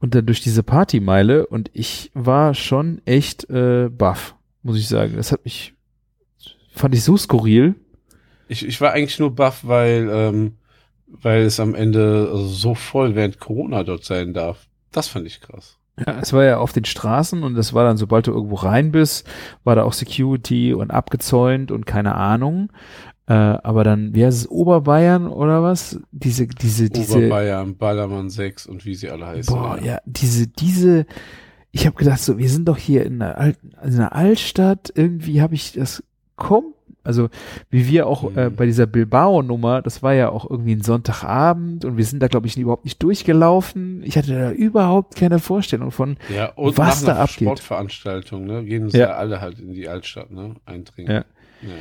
und dann durch diese Partymeile und ich war schon echt äh, baff, muss ich sagen. Das hat mich, fand ich so skurril. Ich, ich war eigentlich nur baff, weil, ähm, weil es am Ende also so voll während Corona dort sein darf. Das fand ich krass. Ja, es war ja auf den Straßen und das war dann, sobald du irgendwo rein bist, war da auch Security und abgezäunt und keine Ahnung. Äh, aber dann, wie heißt es, Oberbayern oder was? Diese, diese, diese. Oberbayern, Ballermann 6 und wie sie alle heißen. Boah, ja, diese, diese, ich habe gedacht, so, wir sind doch hier in einer, Alt, in einer Altstadt, irgendwie habe ich das kommt, also wie wir auch Mhm. äh, bei dieser Bilbao-Nummer, das war ja auch irgendwie ein Sonntagabend und wir sind da, glaube ich, überhaupt nicht durchgelaufen. Ich hatte da überhaupt keine Vorstellung von. Ja, und Was da abgeht. Sportveranstaltung, ne, gehen sie Ja. ja. alle halt in die Altstadt, ne, eindringen. Ja. ja.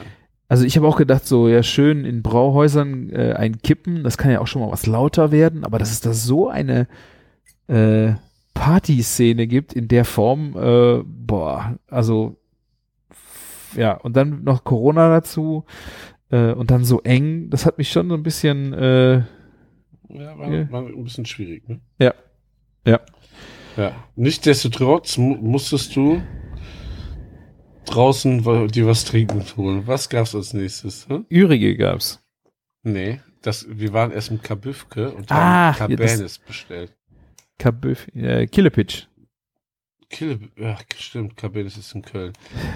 Also ich habe auch gedacht, so ja schön in Brauhäusern äh, ein Kippen, das kann ja auch schon mal was lauter werden, aber dass es da so eine äh, Partyszene gibt in der Form, äh, boah, also ja, und dann noch Corona dazu äh, und dann so eng, das hat mich schon so ein bisschen äh, Ja, war, Ja. war ein bisschen schwierig, ne? Ja. Ja. Ja. Nichtsdestotrotz mu musstest du draußen dir was trinken holen. Was gab's als nächstes? Hm? Ürige gab's. Nee, das, wir waren erst im Kabüfke und Ah, haben ja, das- Cabernet bestellt. Kabüff, äh, Killepitch. Kille, ja, stimmt, Cabernet ist in Köln.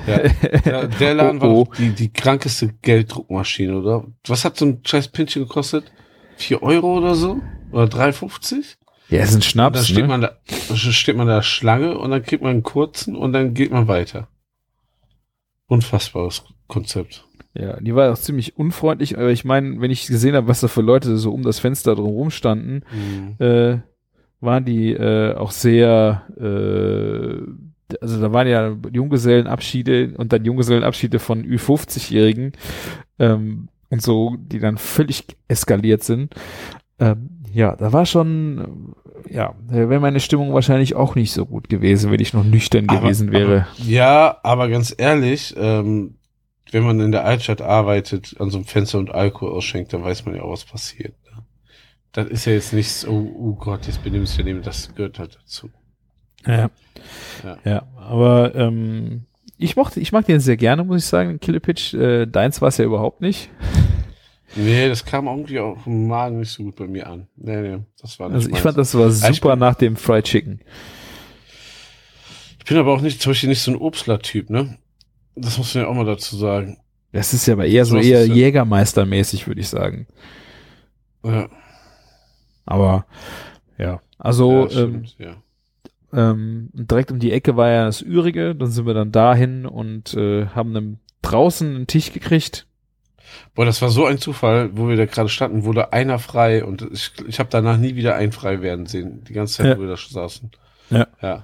Ja, der, der Laden war Oh, oh. doch die, die krankeste Gelddruckmaschine, oder? Was hat so ein scheiß Pinchen gekostet? Vier Euro oder so? Oder 3,50? Ja, ist ein Schnaps, steht ne? man da, steht man da Schlange und dann kriegt man einen kurzen und dann geht man weiter. Unfassbares Konzept. Ja, die war auch ziemlich unfreundlich, aber ich meine, wenn ich gesehen habe, was da für Leute so um das Fenster drumherum standen, Mhm. äh, waren die äh, auch sehr, äh, also da waren ja Junggesellenabschiede und dann Junggesellenabschiede von Ü50-Jährigen ähm, und so, die dann völlig eskaliert sind. Ähm, ja, da war schon, ja, da wäre meine Stimmung wahrscheinlich auch nicht so gut gewesen, wenn ich noch nüchtern Aber- gewesen wäre. Aber, ja, aber ganz ehrlich, ähm, wenn man in der Altstadt arbeitet, an so einem Fenster und Alkohol ausschenkt, dann weiß man ja auch, was passiert. Das ist ja jetzt nichts, oh, oh Gott, jetzt benimmst du daneben, das gehört halt dazu. Ja. Ja. Ja, aber ähm, ich mochte, ich mag den sehr gerne, muss ich sagen, Killepitch. Äh, deins war es ja überhaupt nicht. Nee, das kam irgendwie auch im Magen nicht so gut bei mir an. Nee, nee, das war nicht Also ich meins. fand, das war ich super bin- nach dem Fried Chicken. Ich bin aber auch nicht, zum Beispiel nicht so ein Obstler-Typ, ne? Das muss man ja auch mal dazu sagen. Das ist ja aber eher so Sowas eher Jägermeistermäßig, würde ich sagen. Ja, Aber ja, also ja, ähm, stimmt, ja. ähm, direkt um die Ecke war ja das Ürige. Dann sind wir dann dahin und äh, haben dann draußen einen Tisch gekriegt. Boah, das war so ein Zufall, wo wir da gerade standen, wurde einer frei und ich, ich habe danach nie wieder einen frei werden sehen, die ganze Zeit, Ja. wo wir da saßen. Ja. Ja.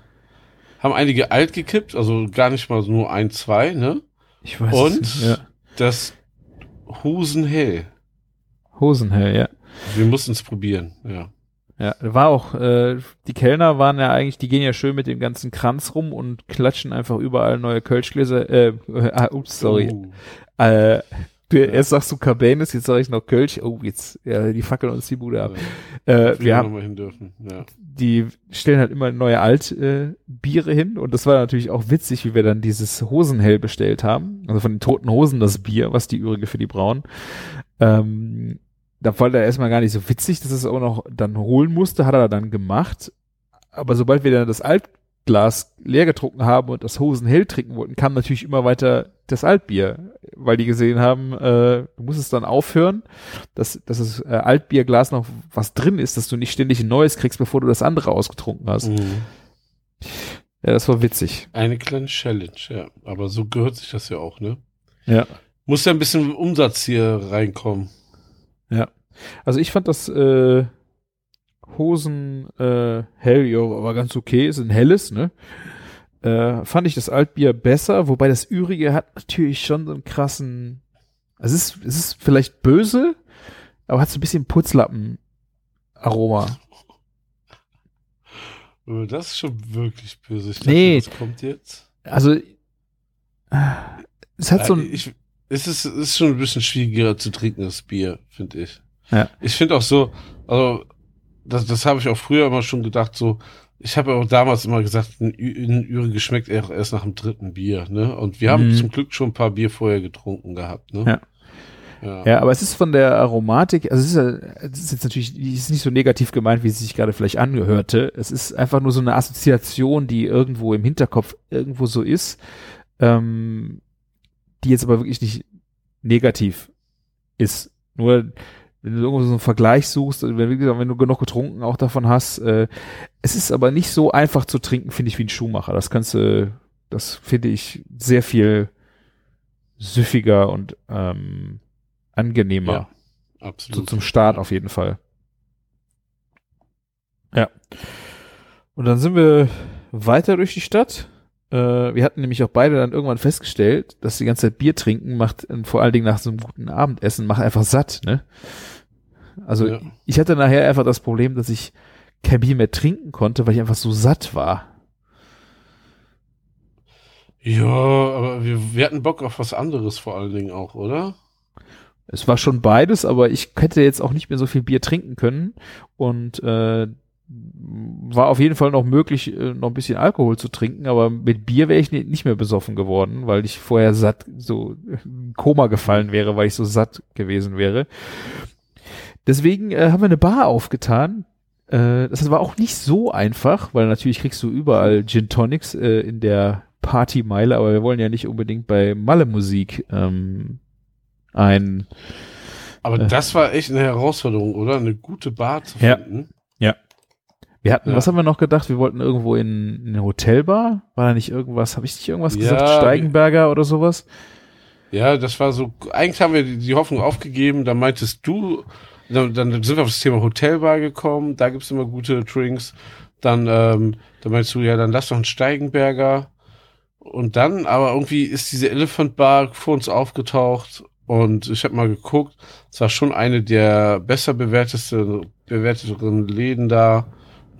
Haben einige alt gekippt, also gar nicht mal nur ein, zwei, ne? Ich weiß Und? nicht. Ja. Das Husenhell. Hosenhell, ja. Wir mussten es probieren, ja. Ja, war auch, äh, die Kellner waren ja eigentlich, die gehen ja schön mit dem ganzen Kranz rum und klatschen einfach überall neue Kölschgläser, äh, äh ups, sorry. Uh, Äh, du, erst sagst du Cabernet, jetzt sag ich noch Kölsch. Oh, jetzt, ja, die fackeln uns die Bude ab. ja. Äh, wir wir haben, mal hin dürfen, ja. die stellen halt immer neue Alt-Biere äh, hin und das war natürlich auch witzig, wie wir dann dieses Hosenhell bestellt haben. Also von den toten Hosen das Bier, was die übrige für die brauen. Ähm, da war der erstmal gar nicht so witzig, dass es auch noch dann holen musste, hat er dann gemacht. Aber sobald wir dann das Altglas leer getrunken haben und das Hosenhell trinken wollten, kam natürlich immer weiter das Altbier, weil die gesehen haben, äh, du musst es dann aufhören, dass, dass das äh, Altbierglas noch was drin ist, dass du nicht ständig ein neues kriegst, bevor du das andere ausgetrunken hast. Mhm. Ja, das war witzig. Eine kleine Challenge, ja. Aber so gehört sich das ja auch, ne? Ja. Muss ja ein bisschen Umsatz hier reinkommen. Ja. Also ich fand das äh, Hosen äh, hell, ja, war ganz okay, ist ein helles, ne? Äh, fand ich das Altbier besser, wobei das Übrige hat natürlich schon so einen krassen, also es ist, es ist vielleicht böse, aber hat so ein bisschen Putzlappen-Aroma. Oh, Das ist schon wirklich böse. Ich Nee. was kommt jetzt? Also es hat so Äh, ein, ich, es ist, ist schon ein bisschen schwieriger zu trinken, das Bier, finde ich. Ja. Ich finde auch so, also, das, das habe ich auch früher immer schon gedacht, so, ich habe ja auch damals immer gesagt, ein, Üre schmeckt eher erst nach dem dritten Bier, ne? Und wir haben Mhm. zum Glück schon ein paar Bier vorher getrunken gehabt, ne? Ja. Ja. Ja, aber es ist von der Aromatik, also es ist, es ist jetzt natürlich es ist nicht so negativ gemeint, wie es sich gerade vielleicht angehörte. Es ist einfach nur so eine Assoziation, die irgendwo im Hinterkopf irgendwo so ist, ähm, die jetzt aber wirklich nicht negativ ist. Nur wenn du irgendwo so einen Vergleich suchst, wenn, gesagt, wenn du genug getrunken auch davon hast, äh, es ist aber nicht so einfach zu trinken, finde ich, wie ein Schuhmacher. Das kannst du, das finde ich sehr viel süffiger und ähm, angenehmer. Ja, So absolut. zum Start auf jeden Fall. Ja. Und dann sind wir weiter durch die Stadt. Äh, wir hatten nämlich auch beide dann irgendwann festgestellt, dass die ganze Zeit Bier trinken macht, und vor allen Dingen nach so einem guten Abendessen, macht einfach satt, ne? Also Ja. ich hatte nachher einfach das Problem, dass ich kein Bier mehr trinken konnte, weil ich einfach so satt war. Ja, aber wir, wir hatten Bock auf was anderes vor allen Dingen auch, oder? Es war schon beides, aber ich hätte jetzt auch nicht mehr so viel Bier trinken können und äh, war auf jeden Fall noch möglich, äh, noch ein bisschen Alkohol zu trinken, aber mit Bier wäre ich ni- nicht mehr besoffen geworden, weil ich vorher satt, so in Koma gefallen wäre, weil ich so satt gewesen wäre. Deswegen äh, haben wir eine Bar aufgetan. Äh, das war auch nicht so einfach, weil natürlich kriegst du überall Gin Tonics äh, in der Partymeile, aber wir wollen ja nicht unbedingt bei Malle Musik ähm, ein Aber Äh. das war echt eine Herausforderung, oder? Eine gute Bar zu Ja. finden. Wir hatten, Ja. was haben wir noch gedacht? Wir wollten irgendwo in, in eine Hotelbar? War da nicht irgendwas? Habe ich nicht irgendwas Ja, gesagt? Steigenberger oder sowas? Ja, das war so, eigentlich haben wir die, die Hoffnung aufgegeben, da meintest du, dann, dann sind wir auf das Thema Hotelbar gekommen, da gibt's immer gute Drinks. Dann, ähm, dann meinst du, ja, dann lass doch einen Steigenberger. Und dann, aber irgendwie ist diese Elephant Bar vor uns aufgetaucht und ich habe mal geguckt, es war schon eine der besser bewerteste, bewerteteren Läden da.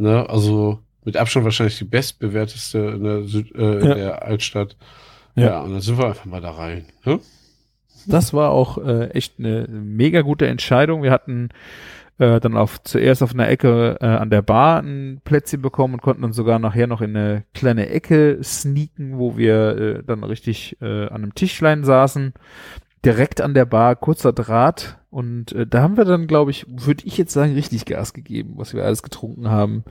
Ne? Also mit Abstand wahrscheinlich die bestbewerteste in der, Süd, äh, in Ja. der Altstadt. Ja. Ja. und dann sind wir einfach mal da rein. Ne? Das war auch äh, echt eine mega gute Entscheidung. Wir hatten äh, dann auf zuerst auf einer Ecke äh, an der Bar ein Plätzchen bekommen und konnten dann sogar nachher noch in eine kleine Ecke sneaken, wo wir äh, dann richtig äh, an einem Tischlein saßen. Direkt an der Bar, kurzer Draht. Und äh, da haben wir dann, glaube ich, würde ich jetzt sagen, richtig Gas gegeben, was wir alles getrunken haben.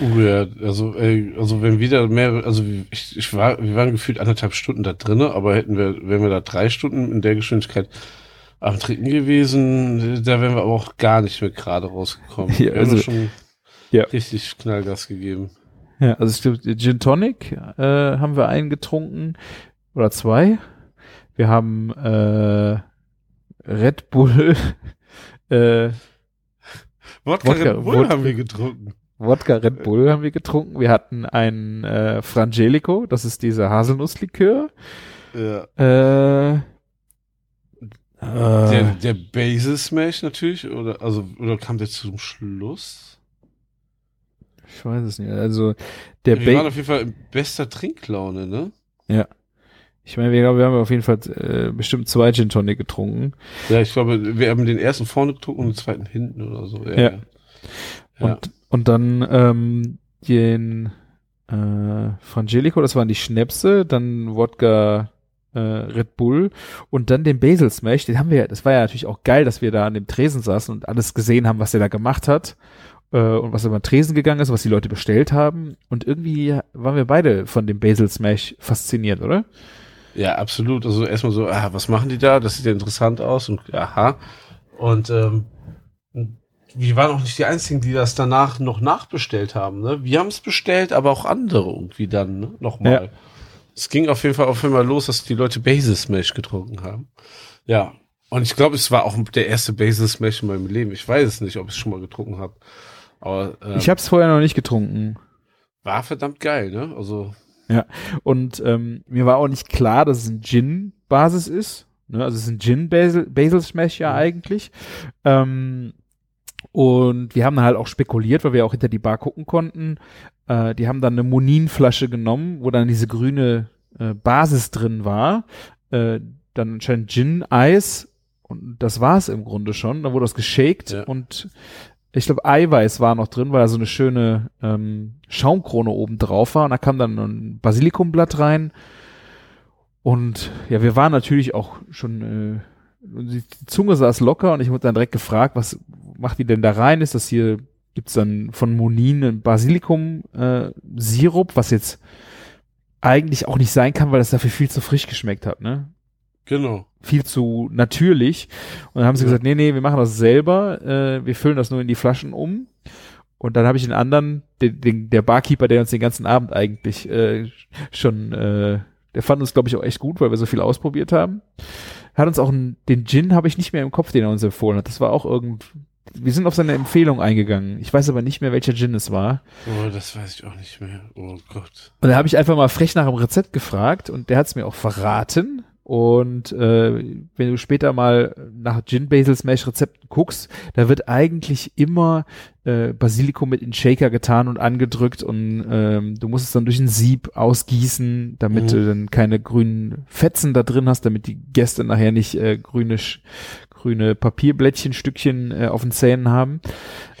Uh, ja, also, ey, also wenn wieder mehr, also ich, ich war, wir waren gefühlt anderthalb Stunden da drinne, aber hätten wir, wären wir da drei Stunden in der Geschwindigkeit am Trinken gewesen, da wären wir aber auch gar nicht mehr gerade rausgekommen. Ja, also- schon Ja. richtig Knallgas gegeben. Ja, also ich glaube, Gin Tonic äh, haben wir einen getrunken oder zwei. Wir haben äh, Red Bull, äh, Wodka, Wodka- Red Bull Wodka- haben wir getrunken. Wodka Red Bull haben wir getrunken. Wir hatten ein äh, Frangelico, das ist dieser Haselnusslikör. Ja. Äh, Der, äh, der Basil Smash natürlich, oder, also, oder kam der zum Schluss? ich weiß es nicht. Also der wir waren auf jeden Fall in bester Trinklaune, ne? Ich meine, wir, wir haben auf jeden Fall äh, bestimmt zwei Gin Tonic getrunken. Ja, ich glaube, wir haben den ersten vorne getrunken und den zweiten hinten oder so. Ja. Ja. ja. Und, und dann ähm, den äh, Frangelico, das waren die Schnäpse, dann Wodka äh, Red Bull und dann den Basil Smash, den haben wir, das war ja natürlich auch geil, dass wir da an dem Tresen saßen und alles gesehen haben, was er da gemacht hat äh, und was über den Tresen gegangen ist, was die Leute bestellt haben und irgendwie waren wir beide von dem Basil Smash fasziniert, oder? Ja, absolut. Also erstmal so, ah, was machen die da? Das sieht ja interessant aus und aha. Und ähm, wir waren auch nicht die Einzigen, die das danach noch nachbestellt haben. Ne? Wir haben es bestellt, aber auch andere irgendwie dann ne? nochmal. Ja. Es ging auf jeden Fall auf einmal los, dass die Leute Basil Smash getrunken haben. Ja. Und ich glaube, es war auch der erste Basil Smash in meinem Leben. Ich weiß es nicht, ob ich es schon mal getrunken habe. Aber äh, Ich habe es vorher noch nicht getrunken. war verdammt geil, ne? Also, Und ähm, mir war auch nicht klar, dass es ein Gin-Basis ist. Ne? Also es ist ein Gin-Basil Basil Smash ja Mhm. eigentlich. Ähm, und wir haben dann halt auch spekuliert, weil wir auch hinter die Bar gucken konnten. Äh, die haben dann eine Monin-Flasche genommen, wo dann diese grüne äh, Basis drin war. Äh, dann anscheinend Gin-Eis. Und das war es im Grunde schon. Dann wurde das geshaked Ja. und ich glaube, Eiweiß war noch drin, weil da so eine schöne ähm, Schaumkrone oben drauf war. Und da kam dann ein Basilikumblatt rein. Und ja, wir waren natürlich auch schon, äh, die Zunge saß locker und ich wurde dann direkt gefragt, was macht die denn da rein? Ist das hier, gibt's dann von Monin einen Basilikum-Sirup, was jetzt eigentlich auch nicht sein kann, weil das dafür viel zu frisch geschmeckt hat, ne? Genau. viel zu natürlich. Und dann haben sie Ja. gesagt, nee, nee, wir machen das selber, äh, wir füllen das nur in die Flaschen um. Und dann habe ich den anderen, den, den, der Barkeeper, der uns den ganzen Abend eigentlich äh, schon, äh, der fand uns, glaube ich, auch echt gut, weil wir so viel ausprobiert haben. Hat uns auch einen, den Gin habe ich nicht mehr im Kopf, den er uns empfohlen hat. Das war auch irgend, wir sind auf seine Empfehlung eingegangen. Ich weiß aber nicht mehr, welcher Gin es war. Oh, das weiß ich auch nicht mehr. Oh Gott. Und da habe ich einfach mal frech nach dem Rezept gefragt und der hat es mir auch verraten. Und äh, wenn du später mal nach Gin Basil Smash Rezepten guckst, da wird eigentlich immer äh, Basilikum mit in Shaker getan und angedrückt und ähm, du musst es dann durch ein Sieb ausgießen, damit Mhm. du dann keine grünen Fetzen da drin hast, damit die Gäste nachher nicht äh, grüne grüne Papierblättchenstückchen äh, auf den Zähnen haben.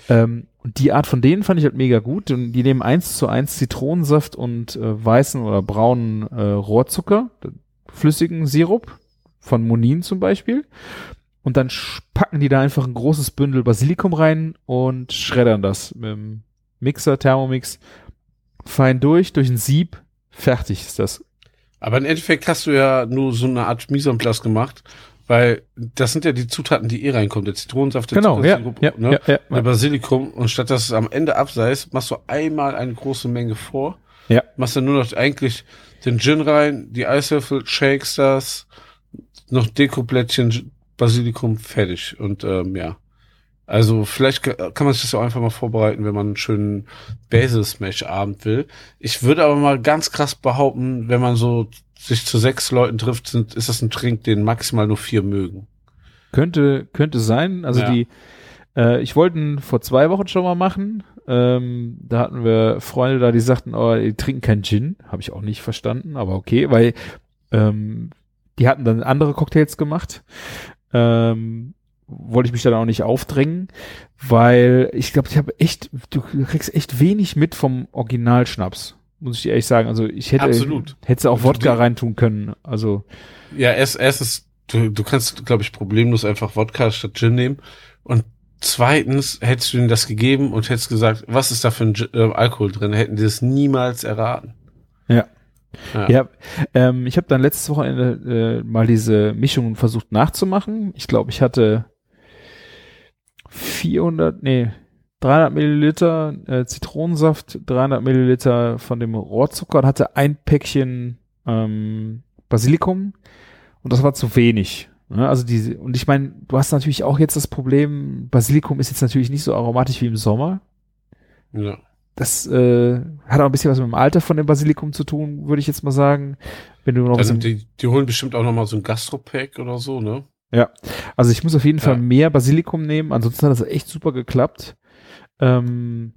Ähm, und die Art von denen fand ich halt mega gut. Und die nehmen eins zu eins Zitronensaft und äh, weißen oder braunen äh, Rohrzucker, flüssigen Sirup von Monin zum Beispiel. Und dann packen die da einfach ein großes Bündel Basilikum rein und schreddern das mit dem Mixer, Thermomix, fein durch, durch ein Sieb, fertig ist das. Aber im Endeffekt hast du ja nur so eine Art Mise en place gemacht, weil das sind ja die Zutaten, die eh reinkommen. Der Zitronensaft, der Genau, ja, ja, ne? ja, ja, der. Basilikum. Und statt dass es am Ende abseist, machst du einmal eine große Menge vor. Ja. Machst dann nur noch eigentlich den Gin rein, die Eiswürfel, shakes das, noch Dekoblättchen, Basilikum, fertig. Und ähm, ja. Also vielleicht ka- kann man sich das auch einfach mal vorbereiten, wenn man einen schönen Basil Smash Abend will. Ich würde aber mal ganz krass behaupten, wenn man so sich zu sechs Leuten trifft, sind, ist das ein Trink, den maximal nur vier mögen. Könnte, könnte sein. Also Ja. die, äh, ich wollte ihn vor zwei Wochen schon mal machen. Ähm, da hatten wir Freunde da, die sagten, oh, die trinken kein Gin. Habe ich auch nicht verstanden, aber okay, weil ähm, die hatten dann andere Cocktails gemacht. Ähm, wollte ich mich dann auch nicht aufdrängen, weil ich glaube, ich habe echt, du kriegst echt wenig mit vom Originalschnaps, muss ich dir ehrlich sagen. Also ich hätte, Absolut. hättest du auch Du- Wodka reintun können. Also Ja, erst, erstens, du, du kannst, glaube ich, problemlos einfach Wodka statt Gin nehmen. Und zweitens, hättest du ihnen das gegeben und hättest gesagt, was ist da für ein äh, Alkohol drin, hätten die das niemals erraten. Ja. Ja. Ja, ähm, ich habe dann letztes Wochenende äh, mal diese Mischungen versucht nachzumachen. Ich glaube, ich hatte 400, nee, 300 Milliliter äh, Zitronensaft, 300 Milliliter von dem Rohrzucker und hatte ein Päckchen ähm, Basilikum und das war zu wenig. Ne? Also diese, und ich meine, du hast natürlich auch jetzt das Problem, Basilikum ist jetzt natürlich nicht so aromatisch wie im Sommer. Ja. Das äh, hat auch ein bisschen was mit dem Alter von dem Basilikum zu tun, würde ich jetzt mal sagen. Wenn du noch was Also die, die holen bestimmt auch noch mal so ein Gastropack oder so, ne? ja, also ich muss auf jeden Ja. Fall mehr Basilikum nehmen. Ansonsten hat das echt super geklappt. Ähm,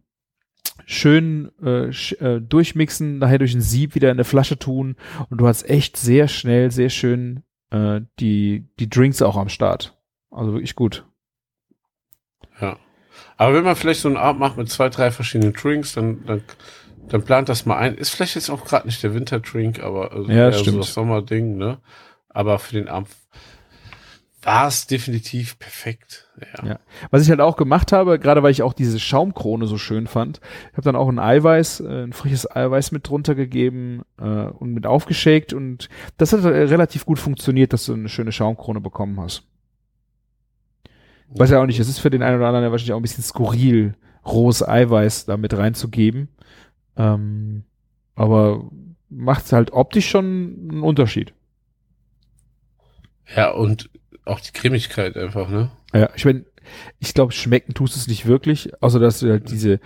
schön äh, sch äh, durchmixen, nachher durch ein Sieb wieder in eine Flasche tun und du hast echt sehr schnell, sehr schön äh, die die Drinks auch am Start. Also wirklich gut. Ja. Aber wenn man vielleicht so einen Abend macht mit zwei, drei verschiedenen Drinks, dann, dann, dann plant das mal ein. Ist vielleicht jetzt auch gerade nicht der Winterdrink, aber also Ja, eher so stimmt. das Sommerding, ne? Aber für den Abend war es definitiv perfekt. Ja. Ja. Was ich halt auch gemacht habe, gerade weil ich auch diese Schaumkrone so schön fand, ich habe dann auch ein Eiweiß, äh, ein frisches Eiweiß mit drunter gegeben äh, und mit aufgeschakt und das hat äh, relativ gut funktioniert, dass du eine schöne Schaumkrone bekommen hast. Weiß ja auch nicht, es ist für den einen oder anderen ja wahrscheinlich auch ein bisschen skurril, rohes Eiweiß da mit reinzugeben. Ähm, aber macht halt optisch schon einen Unterschied. Ja, und auch die Cremigkeit einfach, ne? Ja, ich meine, ich glaube, schmecken tust es nicht wirklich, außer dass du halt diese,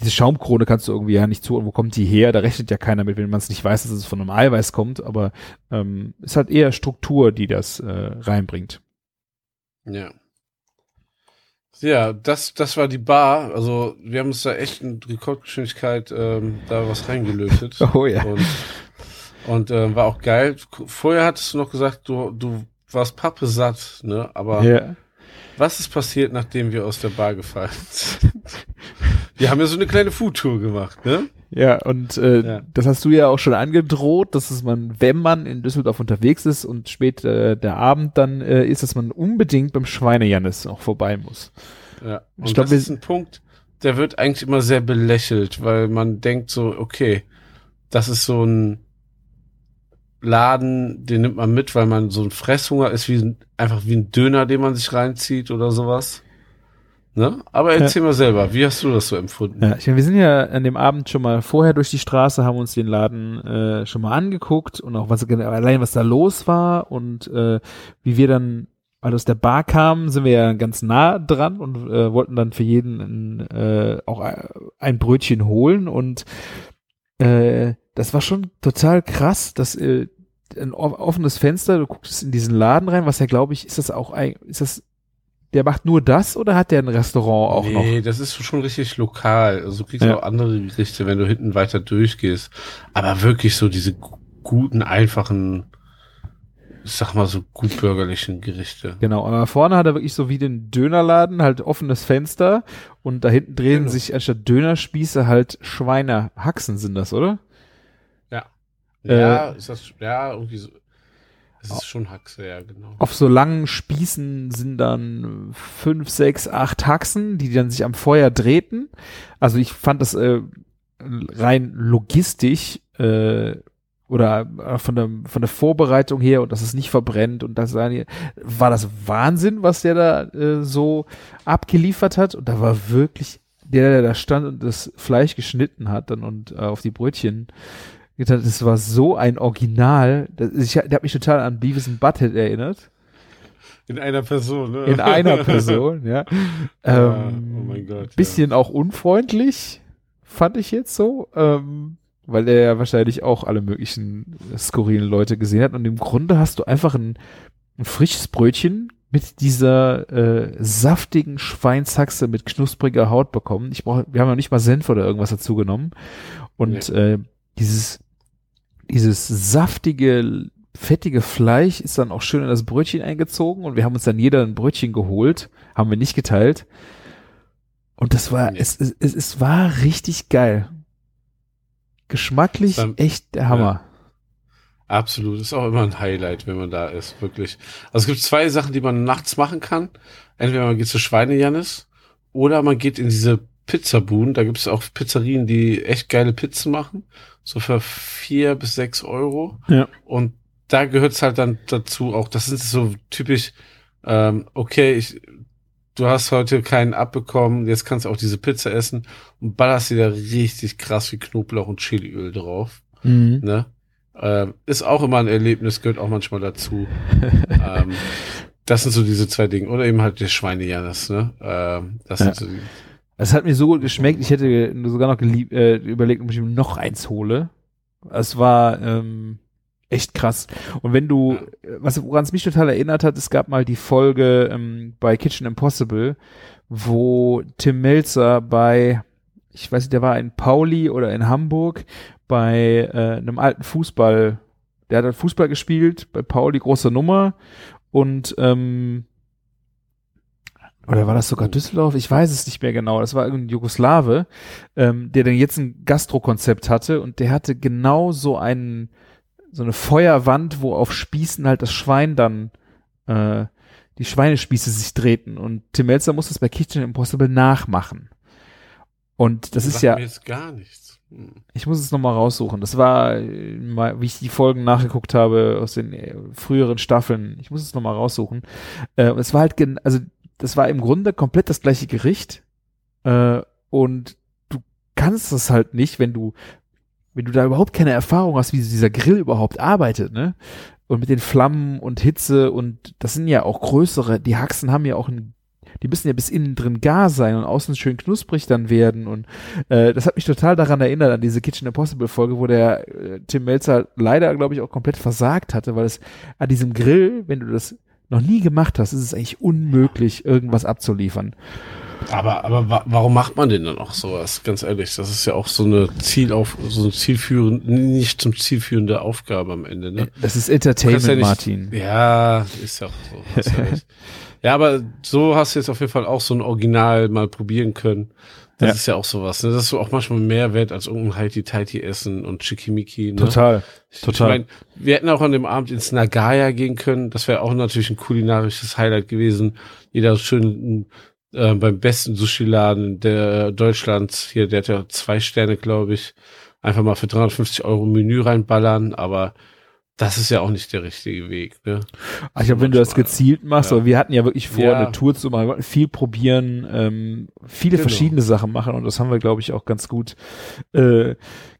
diese Schaumkrone kannst du irgendwie ja nicht zu, wo kommt die her? Da rechnet ja keiner mit, wenn man es nicht weiß, dass es von einem Eiweiß kommt, aber ähm, ist halt eher Struktur, die das äh, reinbringt. Ja. Ja, das, das war die Bar. Also wir haben uns da echt in Rekordgeschwindigkeit ähm, da was reingelötet. Oh ja. Und, und ähm, war auch geil. Vorher hattest du noch gesagt, du, du warst Pappe satt, ne? Aber Ja. was ist passiert, nachdem wir aus der Bar gefallen sind? wir haben ja so eine kleine Foodtour gemacht, ne? Ja, und äh, Ja. das hast du ja auch schon angedroht, dass es man, wenn man in Düsseldorf unterwegs ist und spät äh, der Abend dann äh, ist, dass man unbedingt beim Schweinejannis auch vorbei muss. Ja. Und Ich glaub, das ist ein Punkt, der wird eigentlich immer sehr belächelt, weil man denkt so, okay, das ist so ein Laden, den nimmt man mit, weil man so ein Fresshunger ist, wie ein, einfach wie ein Döner, den man sich reinzieht oder sowas. Ne? Aber erzähl mal selber, wie hast du das so empfunden? Ja, ich meine, wir sind ja an dem Abend schon mal vorher durch die Straße, haben uns den Laden äh, schon mal angeguckt und auch was allein was da los war und äh, wie wir dann weil aus der Bar kamen, sind wir ja ganz nah dran und äh, wollten dann für jeden äh, auch ein- ein Brötchen holen und äh, das war schon total krass, dass äh, ein offenes Fenster, du guckst in diesen Laden rein, was ja glaube ich, ist das auch ein, ist das der macht nur das oder hat der ein Restaurant auch noch? nee, das ist schon richtig lokal. Also du kriegst Ja. auch andere Gerichte, wenn du hinten weiter durchgehst. Aber wirklich so diese gu- guten, einfachen, ich sag mal so gut bürgerlichen Gerichte. Genau, aber vorne hat er wirklich so wie den Dönerladen, halt offenes Fenster und da hinten drehen Genau. sich anstatt Dönerspieße halt Schweinehaxen sind das, oder? Ja, ist das, ja, irgendwie so. Es ist schon Haxe, ja, genau. Auf so langen Spießen sind dann fünf, sechs, acht Haxen, die dann sich am Feuer drehten. Also ich fand das äh, rein logistisch äh, oder äh, von der, von der Vorbereitung her und dass es nicht verbrennt und das war war das Wahnsinn, was der da äh, so abgeliefert hat. Und da war wirklich der, der da stand und das Fleisch geschnitten hat dann und äh, auf die Brötchen getan hat, das war so ein Original. Das, ich, der hat mich total an Beavis and Butthead erinnert. In einer Person, ne? In einer Person, ja. Ja, Ähm, oh mein Gott, ja. Bisschen auch unfreundlich, fand ich jetzt so. Ähm, weil er ja wahrscheinlich auch alle möglichen skurrilen Leute gesehen hat. Und im Grunde hast du einfach ein, ein frisches Brötchen mit dieser äh, saftigen Schweinshaxe mit knuspriger Haut bekommen. Ich brauche, wir haben ja nicht mal Senf oder irgendwas dazu genommen. Und äh, dieses, dieses saftige, fettige Fleisch ist dann auch schön in das Brötchen eingezogen und wir haben uns dann jeder ein Brötchen geholt, haben wir nicht geteilt. Und das war, Nee. es, es, es, es war richtig geil. Geschmacklich Dann- echt der Hammer. Absolut, ist auch immer ein Highlight, wenn man da ist, wirklich. Also es gibt zwei Sachen, die man nachts machen kann. Entweder man geht zu Schweinejannis oder man geht in diese Pizzabuden. Da gibt es auch Pizzerien, die echt geile Pizzen machen. So für vier bis sechs Euro. Ja. Und da gehört es halt dann dazu auch, das sind so typisch, ähm, okay, ich, du hast heute keinen abbekommen, jetzt kannst du auch diese Pizza essen und ballerst dir da richtig krass viel Knoblauch und Chiliöl drauf Mhm. ne? Äh, ist auch immer ein Erlebnis, gehört auch manchmal dazu. ähm, das sind so diese zwei Dinge. Oder eben halt der Schweine Janis, ne? Ähm, das Ja. sind so die, Es hat mir so gut geschmeckt, ich hätte sogar noch gelieb, äh, überlegt, ob ich mir noch eins hole. Es war ähm, echt krass. Und wenn du, was woran es mich total erinnert hat, es gab mal die Folge ähm, bei Kitchen Impossible, wo Tim Melzer bei, ich weiß nicht, der war in Pauli oder in Hamburg bei äh, einem alten Fußball, der hat Fußball gespielt, bei Pauli große Nummer und ähm, oder war das sogar Düsseldorf? Ich weiß es nicht mehr genau. Das war irgendein Jugoslawe, ähm, der dann jetzt ein Gastro-Konzept hatte und der hatte genau so einen, so eine Feuerwand, wo auf Spießen halt das Schwein dann, äh, die Schweinespieße sich drehten und Tim Melzer muss das bei Kitchen Impossible nachmachen. Und das ist sagt ja, mir jetzt gar nichts. Hm. ich muss es nochmal raussuchen. Das war, äh, wie ich die Folgen nachgeguckt habe aus den äh, früheren Staffeln. Ich muss es nochmal raussuchen. Äh, es war halt, also das war im Grunde komplett das gleiche Gericht. Äh, und du kannst das halt nicht, wenn du, wenn du da überhaupt keine Erfahrung hast, wie dieser Grill überhaupt arbeitet, ne? Und mit den Flammen und Hitze und das sind ja auch größere, die Haxen haben ja auch ein die müssen ja bis innen drin gar sein und außen schön knusprig dann werden und äh, das hat mich total daran erinnert, an diese Kitchen Impossible Folge, wo der äh, Tim Melzer leider, glaube ich, auch komplett versagt hatte, weil es an diesem Grill, wenn du das noch nie gemacht hast, ist es eigentlich unmöglich, irgendwas abzuliefern. Aber, aber wa warum macht man denn dann auch sowas? Ganz ehrlich, das ist ja auch so eine Zielauf, so eine zielführende, nicht zum zielführende Aufgabe am Ende, ne? Das ist Entertainment, ja nicht- Martin. Ja, ist ja auch so. Ja, ja, aber so hast du jetzt auf jeden Fall auch so ein Original mal probieren können. Das Ja. ist ja auch sowas. Ne? Das ist so auch manchmal mehr wert als irgendein Heiti-Teiti essen und Schickimicki. Ne? Total. Ich total. meine, wir hätten auch an dem Abend ins Nagaya gehen können. Das wäre auch natürlich ein kulinarisches Highlight gewesen. Jeder schön äh, beim besten Sushi-Laden der Deutschlands. Hier, der hat ja zwei Sterne, glaube ich. Einfach mal für 350 Euro Menü reinballern. Aber das ist ja auch nicht der richtige Weg. Ne? Ich glaube, wenn du das gezielt machst, Ja. aber wir hatten ja wirklich vor, Ja. eine Tour zu machen, viel probieren, ähm, viele Genau. verschiedene Sachen machen und das haben wir, glaube ich, auch ganz gut äh,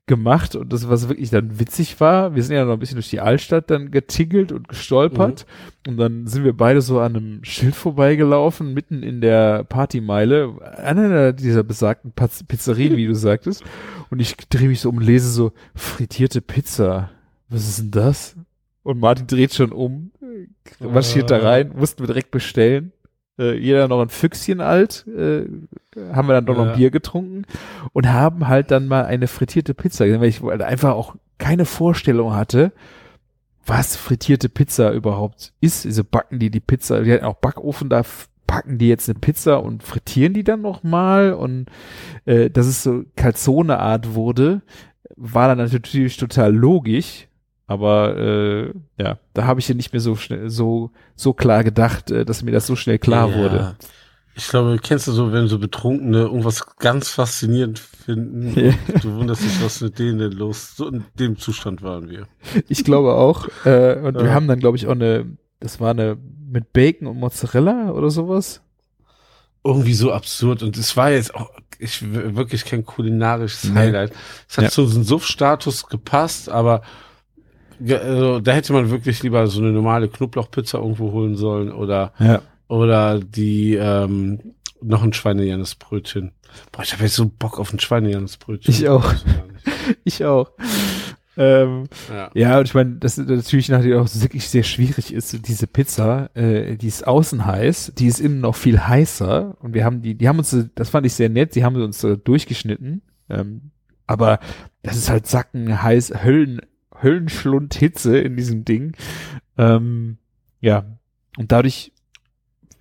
gemacht. Und das, was wirklich dann witzig war, wir sind ja noch ein bisschen durch die Altstadt dann getingelt und gestolpert und dann sind wir beide so an einem Schild vorbeigelaufen, mitten in der Partymeile, an einer dieser besagten Pizzerien, wie du sagtest. Und ich drehe mich so um und lese so, frittierte Pizza. Was ist denn das? Und Martin dreht schon um, marschiert da rein, mussten wir direkt bestellen. Äh, jeder noch ein Füchschen alt, äh, haben wir dann doch noch ein Bier getrunken und haben halt dann mal eine frittierte Pizza gesehen, weil ich halt einfach auch keine Vorstellung hatte, was frittierte Pizza überhaupt ist. Also backen die die Pizza, die hatten auch Backofen, da backen die jetzt eine Pizza und frittieren die dann noch mal und äh, dass es so Calzone-Art wurde, war dann natürlich total logisch, aber äh, ja, da habe ich ja nicht mehr so schnell, so so klar gedacht, äh, dass mir das so schnell klar Ja. wurde. Ich glaube, kennst du so, wenn so Betrunkene irgendwas ganz faszinierend finden, Ja. du wunderst dich, was mit denen denn los? So in dem Zustand waren wir. Ich glaube auch. Äh, und wir Ja. haben dann, glaube ich, auch eine, das war eine mit Bacon und Mozzarella oder sowas. Irgendwie so absurd. Und es war jetzt auch ich, wirklich kein kulinarisches. Highlight. Es hat Ja. zu so einem Suff-Status gepasst, aber also, da hätte man wirklich lieber so eine normale Knoblauchpizza irgendwo holen sollen oder Ja. oder die ähm, noch ein Schweine-Jannes-Brötchen. Boah, ich habe jetzt so Bock auf ein Schweine-Jannes-Brötchen. Ich auch. Ich auch. Ähm, Ja. ja, und ich meine, das ist natürlich nachher auch wirklich sehr schwierig ist, diese Pizza, äh, die ist außen heiß, die ist innen noch viel heißer und wir haben die, die haben uns, das fand ich sehr nett, die haben uns äh, durchgeschnitten, ähm, aber das ist halt Sacken heiß, Höllen, Höllenschlund Hitze in diesem Ding, ähm, ja, und dadurch,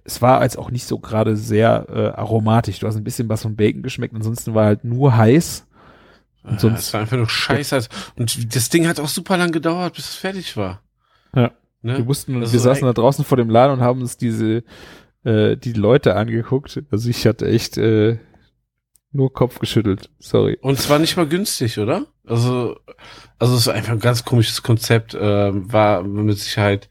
es war als auch nicht so gerade sehr äh, aromatisch, du hast ein bisschen was von Bacon geschmeckt, ansonsten war halt nur heiß, Und Und sonst- es war einfach nur scheiße. Also, Und das Ding hat auch super lang gedauert, bis es fertig war. Ja. Ne? Wir wussten, Das wir ist saßen da draußen vor dem Laden und haben uns diese äh, die Leute angeguckt. Also ich hatte echt äh, nur Kopf geschüttelt. Sorry. Und zwar nicht mal günstig, oder? Also, also es ist einfach ein ganz komisches Konzept. Ähm, war mit Sicherheit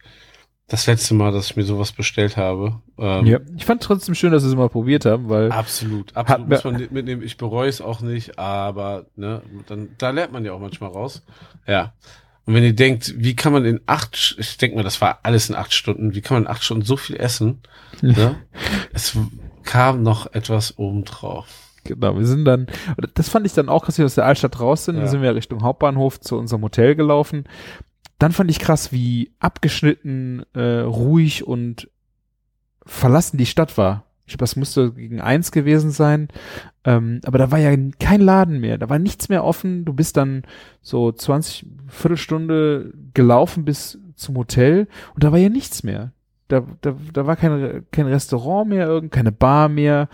das letzte Mal, dass ich mir sowas bestellt habe. Ähm, ja, ich fand trotzdem schön, dass wir es mal probiert haben, weil Absolut, absolut muss man mitnehmen. Ich bereue es auch nicht, aber ne, dann, da lernt man ja auch manchmal raus. Ja. Und wenn ihr denkt, wie kann man in acht, ich denke mal, das war alles in acht Stunden, wie kann man in acht Stunden so viel essen? ne? Es kam noch etwas obendrauf. Genau, wir sind dann, das fand ich dann auch krass, wie wir aus der Altstadt raus sind, Ja. dann sind wir Richtung Hauptbahnhof zu unserem Hotel gelaufen. Dann fand ich krass, wie abgeschnitten, äh, ruhig und verlassen die Stadt war. Ich glaube, das musste gegen eins gewesen sein. Ähm, aber da war ja kein Laden mehr, da war nichts mehr offen. Du bist dann so 20 Viertelstunde gelaufen bis zum Hotel und da war ja nichts mehr. Da, da, da war kein, kein Restaurant mehr, keine Bar mehr.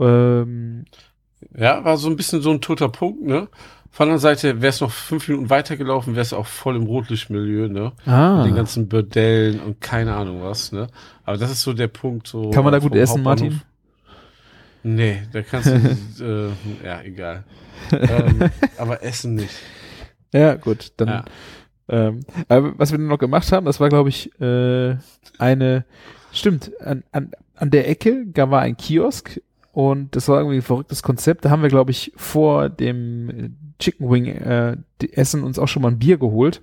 Ähm, Ja, war so ein bisschen so ein toter Punkt, ne? Von der anderen Seite, wäre es noch fünf Minuten weitergelaufen, wäre es auch voll im Rotlichtmilieu, ne? ah. Mit den ganzen Bordellen und keine Ahnung was, ne? Aber das ist so der Punkt, so. Kann man da gut essen. Martin? Nee, da kannst du, äh, ja, egal. ähm, aber essen nicht. Ja, gut, dann. Ja. Ähm, aber was wir dann noch gemacht haben, das war, glaube ich, äh, eine, stimmt, an, an, an der Ecke da war ein Kiosk und das war irgendwie ein verrücktes Konzept. Da haben wir, glaube ich, vor dem Chicken Wing äh, Essen uns auch schon mal ein Bier geholt.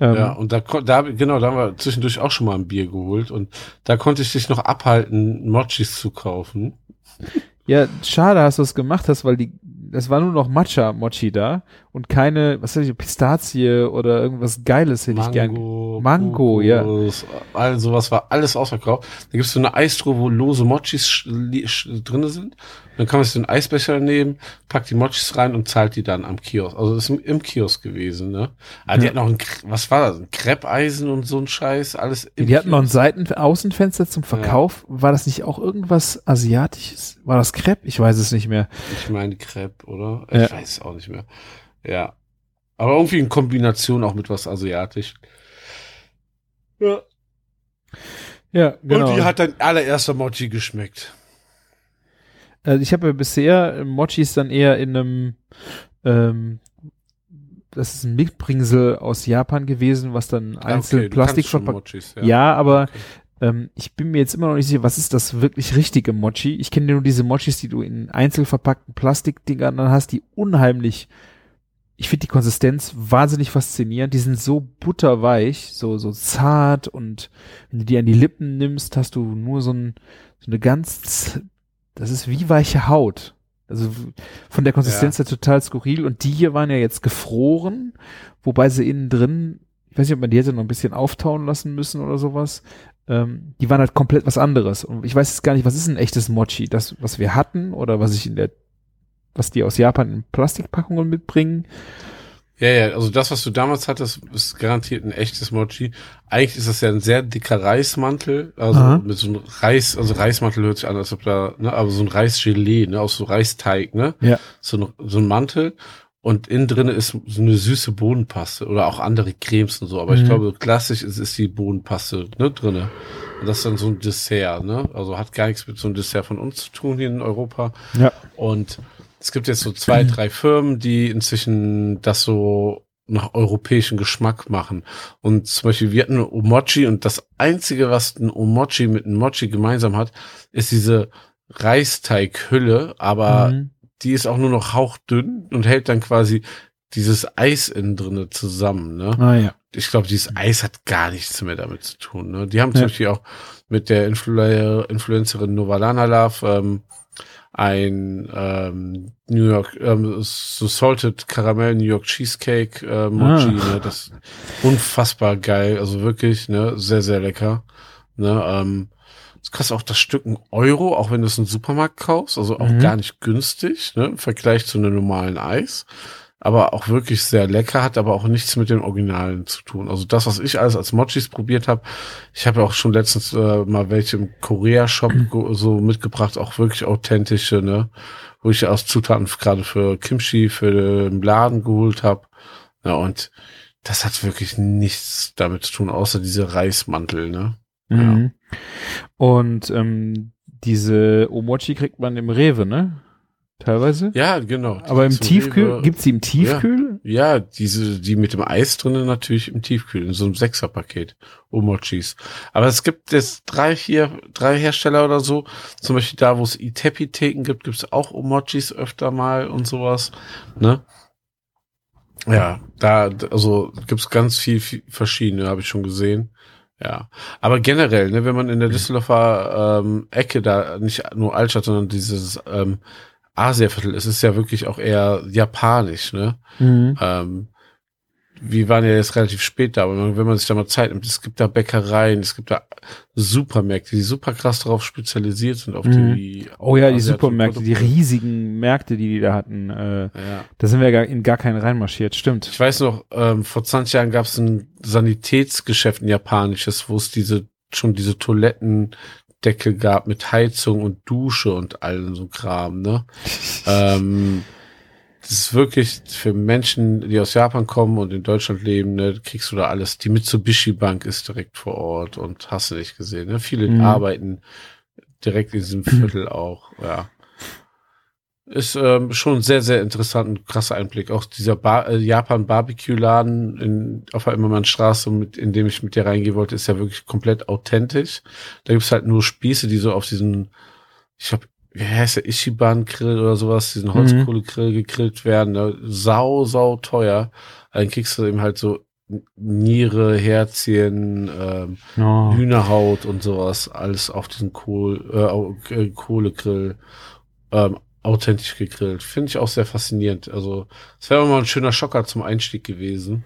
Ähm, Ja, und da, da, genau, da haben wir zwischendurch auch schon mal ein Bier geholt und da konnte ich dich noch abhalten, Mochis zu kaufen. ja, schade, hast du es gemacht hast, weil die, es war nur noch Matcha Mochi da und keine, was weiß ich, Pistazie oder irgendwas Geiles hätte ich gern. Mango, ja. Kokos, All sowas war alles ausverkauft. Da gibt's so eine Eistruhe, wo lose Mochis drinne sind. Dann kann man sich so einen Eisbecher nehmen, packt die Mochis rein und zahlt die dann am Kiosk. Also das ist im, Kiosk gewesen, ne? Aber die Ja. hatten noch ein, was war das? Ein Kreppeisen und so ein Scheiß, alles im Die hatten noch ein. Seiten Außenfenster zum Verkauf. War das nicht auch irgendwas Asiatisches? War das Crepe? Ich weiß es nicht mehr. Ich meine Crepe, oder? Ja. Ich weiß es auch nicht mehr. Ja. Aber irgendwie in Kombination auch mit was asiatisch. Ja. Ja, genau. Und wie hat dein allererster Mochi geschmeckt? also ich habe ja bisher Mochis dann eher in einem, ähm, das ist ein Mitbringsel aus Japan gewesen, was dann einzeln Okay, du Plastik verpackt. Mochis, Ja, aber Okay. ähm, ich bin mir jetzt immer noch nicht sicher, was ist das wirklich richtige Mochi? Ich kenne nur diese Mochis, die du in einzeln verpackten Plastikdingern dann hast, die unheimlich ich finde die Konsistenz wahnsinnig faszinierend. Die sind so butterweich, so, so zart und wenn du die an die Lippen nimmst, hast du nur so, ein, so eine ganz, das ist wie weiche Haut. Also von der Konsistenz her total skurril und die hier waren ja jetzt gefroren, wobei sie innen drin, ich weiß nicht, ob man die hätte noch ein bisschen auftauen lassen müssen oder sowas. Ähm, die waren halt komplett was anderes. Und ich weiß jetzt gar nicht, was ist ein echtes Mochi? Das, was wir hatten oder was ich in der was die aus Japan in Plastikpackungen mitbringen. Ja, ja, also das, was du damals hattest, ist garantiert ein echtes Mochi. Eigentlich ist das ja ein sehr dicker Reismantel, also Aha. mit so einem Reis, also Reismantel hört sich an, als ob da, ne, aber so ein Reisgelee, ne, aus so Reisteig, ne? Ja. So ein, so ein Mantel. Und innen drin ist so eine süße Bohnenpaste oder auch andere Cremes und so. Aber ich Mhm. glaube, klassisch ist, ist die Bohnenpaste, ne, drinne. Und das ist dann so ein Dessert, ne? Also hat gar nichts mit so einem Dessert von uns zu tun hier in Europa. Ja. Und es gibt jetzt so zwei, drei Firmen, die inzwischen das so nach europäischen Geschmack machen. Und zum Beispiel, wir hatten eine Omochi und das einzige, was ein Omochi mit einem Mochi gemeinsam hat, ist diese Reisteighülle, aber Mhm. die ist auch nur noch hauchdünn und hält dann quasi dieses Eis innen drinne zusammen, ne? Ah ja. ich glaube, dieses Eis hat gar nichts mehr damit zu tun. Ne? Die haben zum Ja. Beispiel auch mit der Influ Influencerin Novalana Love ähm, ein ähm, New York ähm, so Salted Caramel New York Cheesecake äh, Mochi, Ah. ne? Das ist unfassbar geil, also wirklich, ne, sehr sehr lecker. Ne? Ähm, das kostet auch das Stück ein Euro, auch wenn du es im Supermarkt kaufst, also auch Mhm. gar nicht günstig, ne? Im Vergleich zu einem normalen Eis aber auch wirklich sehr lecker, hat aber auch nichts mit den Originalen zu tun. Also das, was ich alles als Mochis probiert habe, ich habe ja auch schon letztens äh, mal welche im Korea-Shop so mitgebracht, auch wirklich authentische, ne, wo ich aus Zutaten gerade für Kimchi, für den Laden geholt habe. Ja, und das hat wirklich nichts damit zu tun, außer diese Reismantel, ne. Mhm. Und ähm, diese Omochi kriegt man im Rewe, ne? Teilweise. Ja, genau. Aber im Tiefkühl, gibt's die im Tiefkühl? Ja, diese, die mit dem Eis drinnen natürlich im Tiefkühl, in so einem Sechserpaket, Omochis. Aber es gibt jetzt drei, vier, drei Hersteller oder so. Zum Beispiel da, wo es Itepi-Theken gibt, gibt es auch Omochis öfter mal und sowas. Ne? Ja, da, also gibt's ganz viel, viel verschiedene, habe ich schon gesehen. Ja, aber generell, ne, wenn man in der Düsseldorfer ähm, Ecke da nicht nur Altstadt, sondern dieses ähm, Asiaviertel, es ist ja wirklich auch eher japanisch, ne? Mhm. Ähm, wir waren ja jetzt relativ spät da, aber wenn man sich da mal Zeit nimmt, es gibt da Bäckereien, es gibt da Supermärkte, die super krass darauf spezialisiert sind, auf Mhm. die Oh ja, die Supermärkte, die riesigen Märkte, die die da hatten. Äh, Ja. da sind wir gar, in gar keinen reinmarschiert, stimmt. Ich weiß noch, ähm, vor 20 Jahren gab es ein Sanitätsgeschäft, ein japanisches, wo es diese schon diese Toilettendeckel gab mit Heizung und Dusche und allem so Kram, ne? ähm, das ist wirklich für Menschen, die aus Japan kommen und in Deutschland leben, ne, kriegst du da alles. Die Mitsubishi Bank ist direkt vor Ort und hast du nicht gesehen. Ne? Viele Mhm. arbeiten direkt in diesem Viertel auch, ja. Ist ähm, schon ein sehr, sehr interessant und krasser Einblick. Auch dieser Bar, äh, Japan-Barbecue-Laden in, auf der Immermannstraße, mit, in dem ich mit dir reingehen wollte, ist ja wirklich komplett authentisch. Da gibt's halt nur Spieße, die so auf diesen, ich glaube, wie heißt der, Ichiban-Grill oder sowas, diesen Holzkohlegrill gegrillt werden. Ne? Sau, sau teuer. Dann kriegst du eben halt so Niere, Herzchen, ähm, Oh. Hühnerhaut und sowas, alles auf diesen Kohl, äh, äh, Kohlegrill ähm, authentisch gegrillt. Finde ich auch sehr faszinierend. Also es wäre mal ein schöner Schocker zum Einstieg gewesen.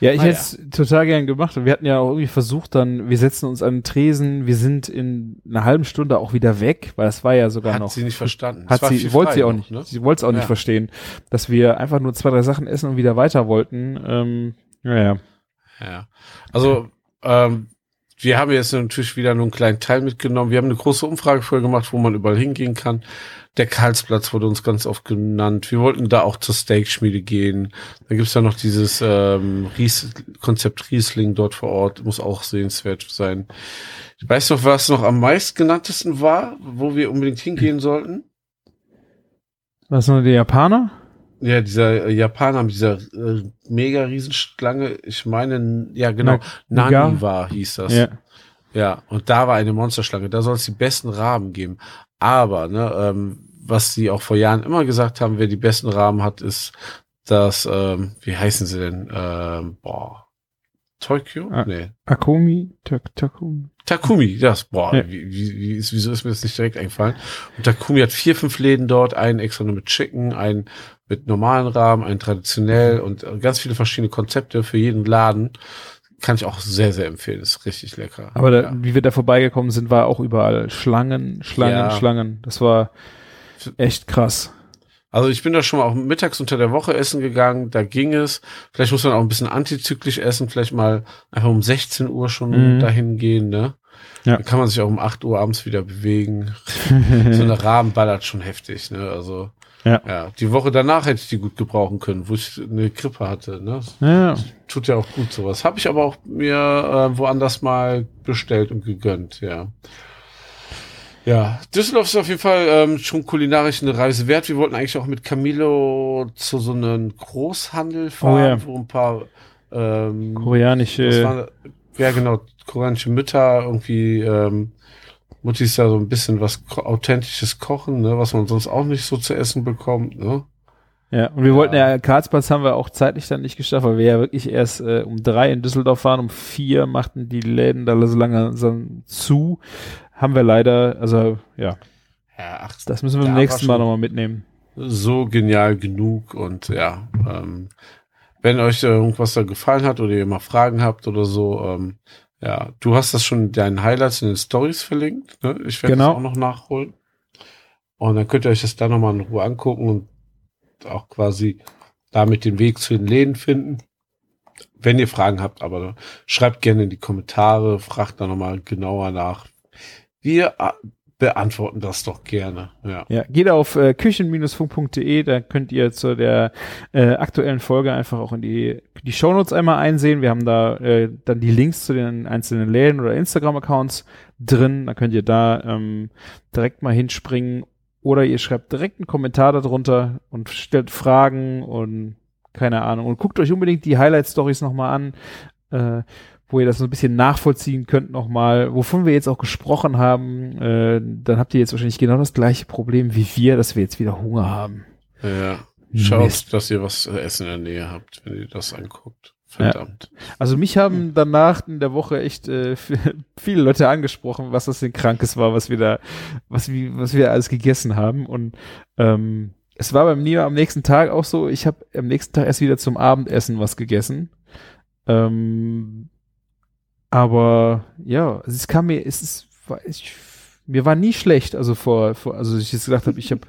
Ja, ich Ah, hätte es total gern gemacht. Und wir hatten ja auch irgendwie versucht, dann, wir setzen uns an den Tresen, wir sind in einer halben Stunde auch wieder weg, weil es war ja sogar Hat noch. sie nicht verstanden. Hat sie, wollte sie auch noch, nicht. Ne? Sie wollte es auch nicht Ja. verstehen, dass wir einfach nur zwei, drei Sachen essen und wieder weiter wollten. Ähm, ja, ja. Ja. Also ähm, wir haben jetzt natürlich wieder nur einen kleinen Teil mitgenommen. Wir haben eine große Umfrage vorher gemacht, wo man überall hingehen kann. Der Karlsplatz wurde uns ganz oft genannt. Wir wollten da auch zur Steakschmiede gehen. Da gibt's ja noch dieses ähm, Ries Konzept Riesling dort vor Ort. Muss auch sehenswert sein. Ich weiß noch, was noch am meistgenanntesten war, wo wir unbedingt hingehen sollten. Was nur die Japaner? Ja, dieser äh, Japaner mit dieser äh, mega Riesenschlange. Ich meine, ja genau, Na- Nani war, hieß das. Ja. Ja, und da war eine Monsterschlange. Da soll es die besten Raben geben. Aber, ne, ähm, was sie auch vor Jahren immer gesagt haben, wer die besten Raben hat, ist das, ähm, wie heißen sie denn? Ähm, boah. Tokyo? Ah. Nee. Akumi? Tak Takumi? Takumi, das, boah, Ja. wie, wie, wie ist, wieso ist mir das nicht direkt eingefallen? Und Takumi hat vier, fünf Läden dort, einen extra nur mit Chicken, einen mit normalen Rahmen, einen traditionell und äh, ganz viele verschiedene Konzepte für jeden Laden. Kann ich auch sehr, sehr empfehlen. Ist richtig lecker. Aber da, ja. wie wir da vorbeigekommen sind, war auch überall Schlangen, Schlangen, Ja. Schlangen. Das war echt krass. Also ich bin da schon mal auch mittags unter der Woche essen gegangen, da ging es. Vielleicht muss man auch ein bisschen antizyklisch essen, vielleicht mal einfach um 16 Uhr schon Mhm. dahin gehen, ne? Ja. Dann kann man sich auch um 8 Uhr abends wieder bewegen. so eine Rahmen ballert schon heftig, ne? Also Ja. ja, die Woche danach hätte ich die gut gebrauchen können, wo ich eine Grippe hatte, ne? Ja, Tut ja auch gut sowas. Habe ich aber auch mir äh, woanders mal bestellt und gegönnt, ja. Ja, Düsseldorf ist auf jeden Fall ähm, schon kulinarisch eine Reise wert. Wir wollten eigentlich auch mit Camilo zu so einem Großhandel fahren, Oh ja. wo ein paar ähm, koreanische. war, ja genau, koreanische Mütter irgendwie ähm, Muttis da so ein bisschen was authentisches kochen, ne, was man sonst auch nicht so zu essen bekommt, ne? Ja, und wir Ja. wollten ja, Karlsplatz haben wir auch zeitlich dann nicht geschafft, weil wir ja wirklich erst äh, um drei in Düsseldorf waren, um vier machten die Läden da so lange zu. Haben wir leider, also ja, Ja, ach, das müssen wir Ja, beim nächsten Mal nochmal mitnehmen. so genial genug und ja, ähm, wenn euch irgendwas da gefallen hat oder ihr mal Fragen habt oder so, ähm, ja, du hast das schon in deinen Highlights in den Stories verlinkt, ne? Ich werde Genau. das auch noch nachholen. Und dann könnt ihr euch das da nochmal in Ruhe angucken und auch quasi damit den Weg zu den Läden finden. Wenn ihr Fragen habt, aber schreibt gerne in die Kommentare, fragt da nochmal genauer nach. Wir äh, beantworten das doch gerne. Ja. Ja, geht auf äh, küchen-funk.de, da könnt ihr zu der äh, aktuellen Folge einfach auch in die, die Shownotes einmal einsehen. Wir haben da äh, dann die Links zu den einzelnen Läden oder Instagram-Accounts drin. Da könnt ihr da ähm, direkt mal hinspringen oder ihr schreibt direkt einen Kommentar darunter und stellt Fragen und keine Ahnung. Und guckt euch unbedingt die Highlight-Stories nochmal an, äh, wo ihr das so ein bisschen nachvollziehen könnt nochmal, wovon wir jetzt auch gesprochen haben. Äh, dann habt ihr jetzt wahrscheinlich genau das gleiche Problem wie wir, dass wir jetzt wieder Hunger haben. Ja. Schaut, Mist. dass ihr was zu essen in der Nähe habt, wenn ihr das anguckt. Verdammt. Also mich haben danach in der Woche echt äh, viele Leute angesprochen, was das denn Krankes war, was wir da, was, wie, was wir alles gegessen haben. Und ähm, es war beim Neo am nächsten Tag auch so, ich habe am nächsten Tag erst wieder zum Abendessen was gegessen. Ähm, aber ja, also es kam mir, es ist, ich, mir war nie schlecht, also vor, vor also ich jetzt gesagt habe, ich habe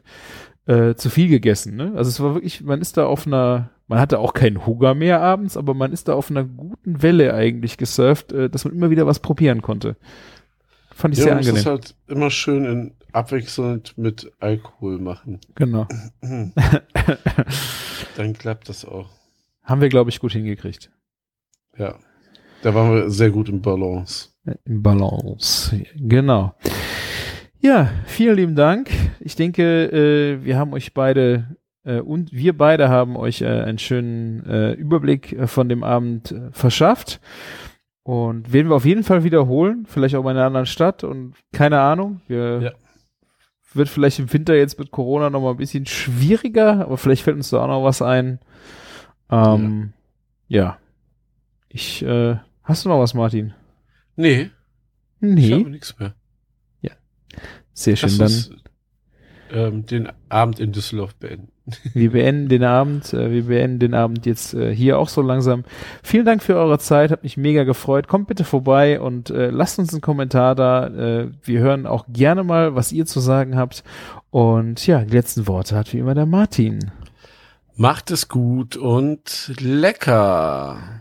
äh, zu viel gegessen. Ne? Also es war wirklich, man ist da auf einer, man hatte auch keinen Hunger mehr abends, aber man ist da auf einer guten Welle eigentlich gesurft, äh, dass man immer wieder was probieren konnte. Fand ich Ja, sehr man muss das angenehm. halt immer schön in abwechselnd mit Alkohol machen. Genau. Dann klappt das auch. Haben wir, glaube ich, gut hingekriegt. Ja. Da waren wir sehr gut im Balance. Im Balance. Genau. Ja, vielen lieben Dank. Ich denke, äh, wir haben euch beide äh, und wir beide haben euch äh, einen schönen Überblick von dem Abend verschafft. Und werden wir auf jeden Fall wiederholen, vielleicht auch in einer anderen Stadt und keine Ahnung. Wir Ja. wird vielleicht im Winter jetzt mit Corona noch mal ein bisschen schwieriger, aber vielleicht fällt uns da auch noch was ein. Ähm, ja. Ich, äh, hast du noch was, Martin? Nee, ich Nee. habe nichts mehr. Sehr schön. Lass Dann uns ähm, den Abend in Düsseldorf beenden. wir beenden den Abend. Äh, wir beenden den Abend jetzt äh, hier auch so langsam. Vielen Dank für eure Zeit. Hat mich mega gefreut. Kommt bitte vorbei und äh, lasst uns einen Kommentar da. Äh, wir hören auch gerne mal, was ihr zu sagen habt. Und ja, die letzten Worte hat wie immer der Martin. Macht es gut und lecker.